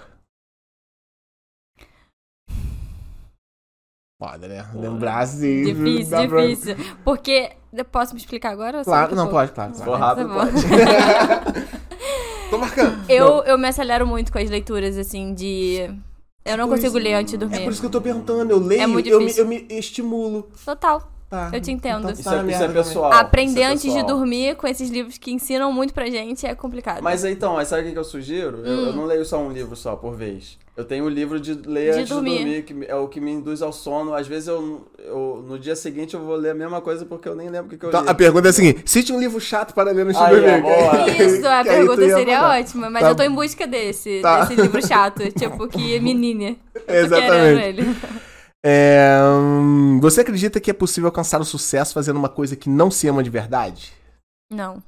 Foda, né? Lembrar assim. Difícil, pra- difícil. Porque. eu Posso me explicar agora? Claro, não, pode, claro. Se for rápido, Tá bom. pode. Tô marcando. Eu, eu me acelero muito com as leituras, assim, de. Eu não Por consigo isso- ler antes de É dormir. por isso que eu tô perguntando. Eu leio, É muito eu, me, eu me estimulo. Total. Tá. Eu te entendo. Então Isso tá é, isso é pessoal. Aprender é antes de dormir com esses livros que ensinam muito pra gente é complicado. Mas então, mas sabe o que eu sugiro? Eu, Hum. eu não leio só um livro só por vez. Eu tenho o livro de ler De antes dormir. de dormir, que é o que me induz ao sono. Às vezes eu, eu no dia seguinte eu vou ler a mesma coisa porque eu nem lembro o que, que eu Então, li. a pergunta é a seguinte: cite um livro chato para ler no Chico ó, boa. Isso, a pergunta ia seria mandar. ótima, mas Tá. eu tô em busca desse, Tá. desse livro chato, tipo que menine. Eu tô Exatamente. É, hum, você acredita que é possível alcançar o sucesso fazendo uma coisa que não se ama de verdade? Não.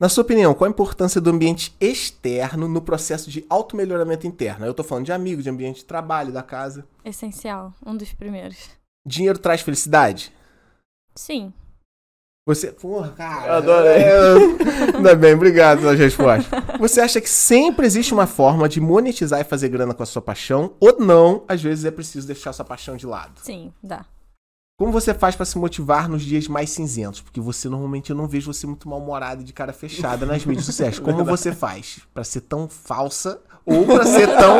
Na sua opinião, qual a importância do ambiente externo no processo de automelhoramento interno? Eu tô falando de amigos, de ambiente de trabalho, da casa. Essencial. Um dos primeiros. Dinheiro traz felicidade? Sim. Você. Porra, cara. Eu adorei. É, Ainda bem, obrigado pelas respostas. Você acha que sempre existe uma forma de monetizar e fazer grana com a sua paixão? Ou não, às vezes é preciso deixar sua paixão de lado? Sim, dá. Como você faz pra se motivar nos dias mais cinzentos? Porque você normalmente eu não vejo você muito mal-humorada e de cara fechada nas mídias sociais. Como você faz Pra ser tão falsa ou pra ser tão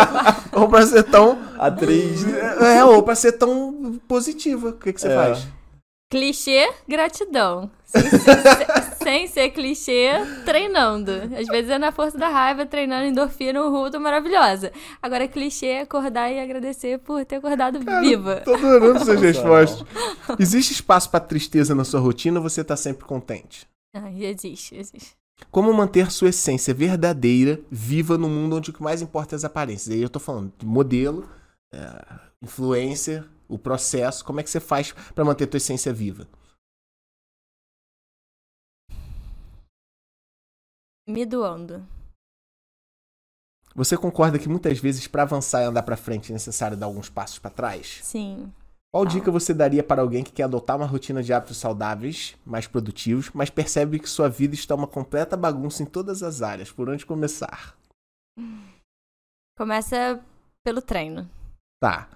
ou para ser tão Atriz. é, ou pra ser tão positiva? O que que você É. faz? Clichê, gratidão. Sem ser, sem ser clichê, treinando. Às vezes é na força da raiva, treinando endorfina, o ruto maravilhosa. Agora, clichê é acordar e agradecer por ter acordado viva. Tô adorando suas respostas. Existe espaço pra tristeza na sua rotina ou você tá sempre contente? Ah, existe, existe. Como manter sua essência verdadeira viva no mundo onde o que mais importa é as aparências? Aí eu tô falando de modelo, é, influencer, o processo. Como é que você faz pra manter tua essência viva? Me doando. Você concorda que muitas vezes pra avançar e andar pra frente é necessário dar alguns passos pra trás? Sim. Qual dica você daria para alguém que quer adotar uma rotina de hábitos saudáveis, mais produtivos, mas percebe que sua vida está uma completa bagunça em todas as áreas? Por onde começar? Começa pelo treino. Tá.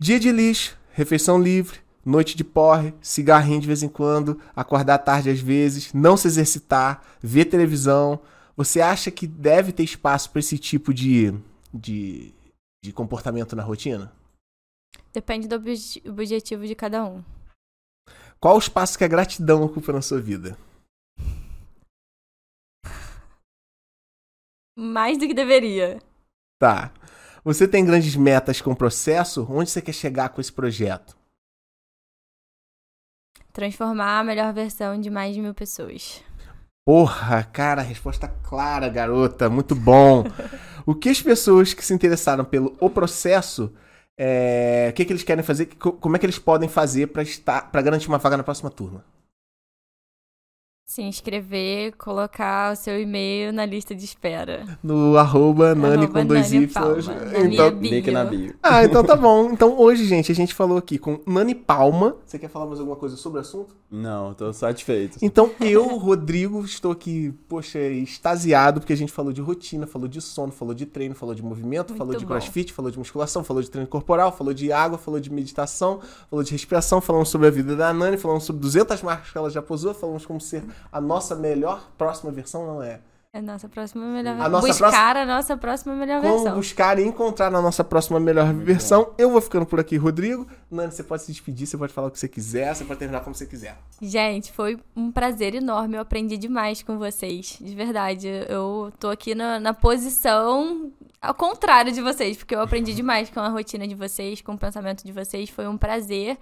Dia de lixo, refeição livre, noite de porre, cigarrinho de vez em quando, acordar tarde às vezes, não se exercitar, ver televisão. Você acha que deve ter espaço para esse tipo de, de, de comportamento na rotina? Depende do obje- objetivo de cada um. Qual o espaço que a gratidão ocupa na sua vida? Mais do que deveria. Tá. Você tem grandes metas com o processo? Onde você quer chegar com esse projeto? Transformar a melhor versão de mais de mil pessoas. Porra, cara, resposta clara, garota. Muito bom. o que as pessoas que se interessaram pelo o processo, é, o que, que eles querem fazer? Co- Como é que eles podem fazer para garantir uma vaga na próxima turma? Se inscrever, colocar o seu e-mail na lista de espera. No arroba Nani Arroba com dois Nani Y. Palma, Então. Link na bio. ah, então tá bom. Então hoje, gente, a gente falou aqui com Nani Palma. Você quer falar mais alguma coisa sobre o assunto? Não, tô satisfeito. Então eu, Rodrigo, estou aqui, poxa, extasiado, porque a gente falou de rotina, falou de sono, falou de treino, falou de movimento, Muito falou de bom. crossfit, falou de musculação, falou de treino corporal, falou de água, falou de meditação, falou de respiração, falamos sobre a vida da Nani, falamos sobre 200 marcas que ela já posou, falamos como ser a nossa melhor próxima versão, não é? É a nossa próxima melhor A nossa Buscar a nossa próxima melhor Como versão. buscar e encontrar na nossa próxima melhor versão. Eu vou ficando por aqui, Rodrigo. Nani, você pode se despedir, você pode falar o que você quiser, você pode terminar como você quiser. Gente, foi um prazer enorme. Eu aprendi demais com vocês. De verdade. Eu tô aqui na, na posição ao contrário de vocês, porque eu aprendi demais com a rotina de vocês, com o pensamento de vocês. Foi um prazer.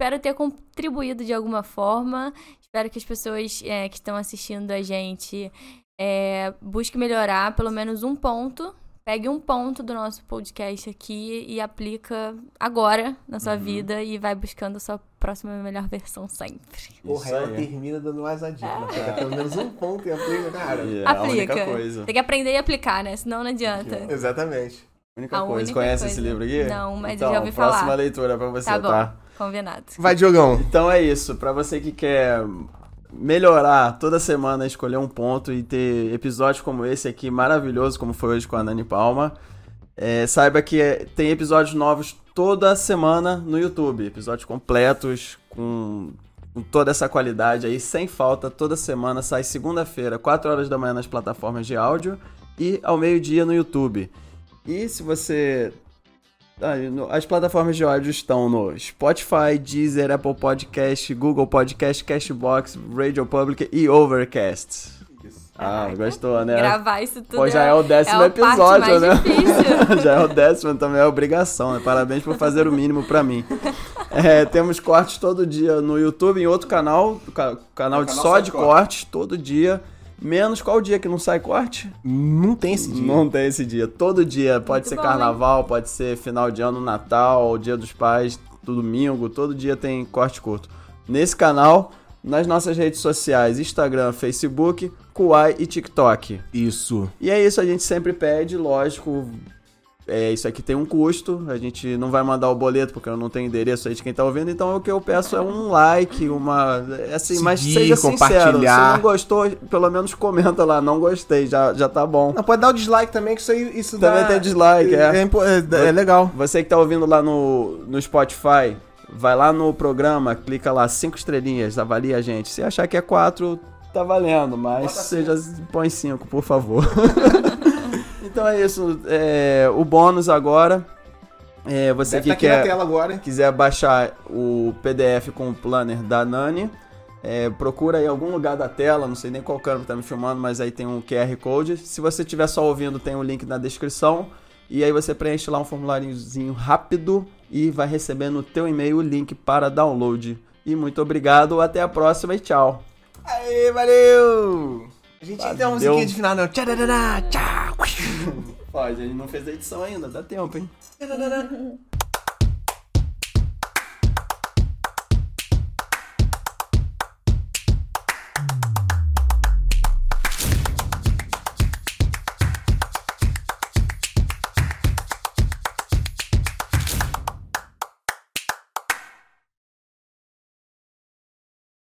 Espero ter contribuído de alguma forma. Espero que as pessoas é, que estão assistindo a gente é, busquem melhorar pelo menos um ponto. Pegue um ponto do nosso podcast aqui e aplica agora na sua vida e vai buscando a sua próxima melhor versão sempre. Porra, ela termina dando mais a dica. né? Pega pelo menos um ponto e aplica, cara. É a aplica. única coisa. Tem que aprender e aplicar, né? Senão não adianta. Exatamente. Única A coisa. única Conhece coisa. esse livro aqui? Não, mas eu então, já ouvi próxima falar. leitura pra você, Tá bom. tá? Combinado. Vai, Diogão. Então é isso. Pra você que quer melhorar toda semana, escolher um ponto e ter episódios como esse aqui maravilhoso, como foi hoje com a Nani Palma, É, saiba que é, tem episódios novos toda semana no YouTube. Episódios completos, com, com toda essa qualidade aí, sem falta. Toda semana sai segunda-feira, 4 horas da manhã nas plataformas de áudio e ao meio-dia no YouTube. E se você As plataformas de áudio estão no Spotify, Deezer, Apple Podcast, Google Podcast, Cashbox, Radio Public e Overcast. Ah, gostou, né? Gravar isso tudo Pô, já é o décimo é episódio, mais né? difícil. já é o décimo, também é obrigação, né? Parabéns por fazer o mínimo pra mim. É, temos cortes todo dia no YouTube, em outro canal, ca- canal de canal só de cortes, todo dia. Menos qual dia que não sai corte? Não tem esse dia. Não tem esse dia. Todo dia. Pode Muito ser bom, carnaval, pode ser final de ano, Natal, Dia dos Pais, domingo. Todo dia tem corte curto. Nesse canal, nas nossas redes sociais, Instagram, Facebook, Kuai e TikTok. Isso. E é isso, a gente sempre pede, lógico. É, isso aqui tem um custo, a gente não vai mandar o boleto porque eu não tenho endereço aí de quem tá ouvindo, então o que eu peço é um like, uma. é Assim, mas Seguir, seja sincero. Se não gostou, pelo menos comenta lá, não gostei, já, já tá bom. Não, pode dar o dislike também, que isso aí isso Também dá... tem dislike, é. É, é- é legal. Você que tá ouvindo lá no, no Spotify, vai lá no programa, clica lá, cinco estrelinhas, avalia a gente. Se achar que é quatro, tá valendo, mas seja, põe cinco, por favor. então é isso. é, o bônus agora. É, você Deve que tá aqui na quer, agora. quiser baixar o PDF com o planner da Nani, é, procura aí em algum lugar da tela, não sei nem qual câmera tá me filmando, mas aí tem um QR Code. Se você estiver só ouvindo, tem o link na descrição. E aí você preenche lá um formuláriozinho rápido e vai receber no teu e-mail o link para download. E muito obrigado, até a próxima e tchau. Aê, valeu! A gente tem uma musiquinha de final, não. Tchau! Ó, a gente não fez a edição ainda, dá tempo, hein?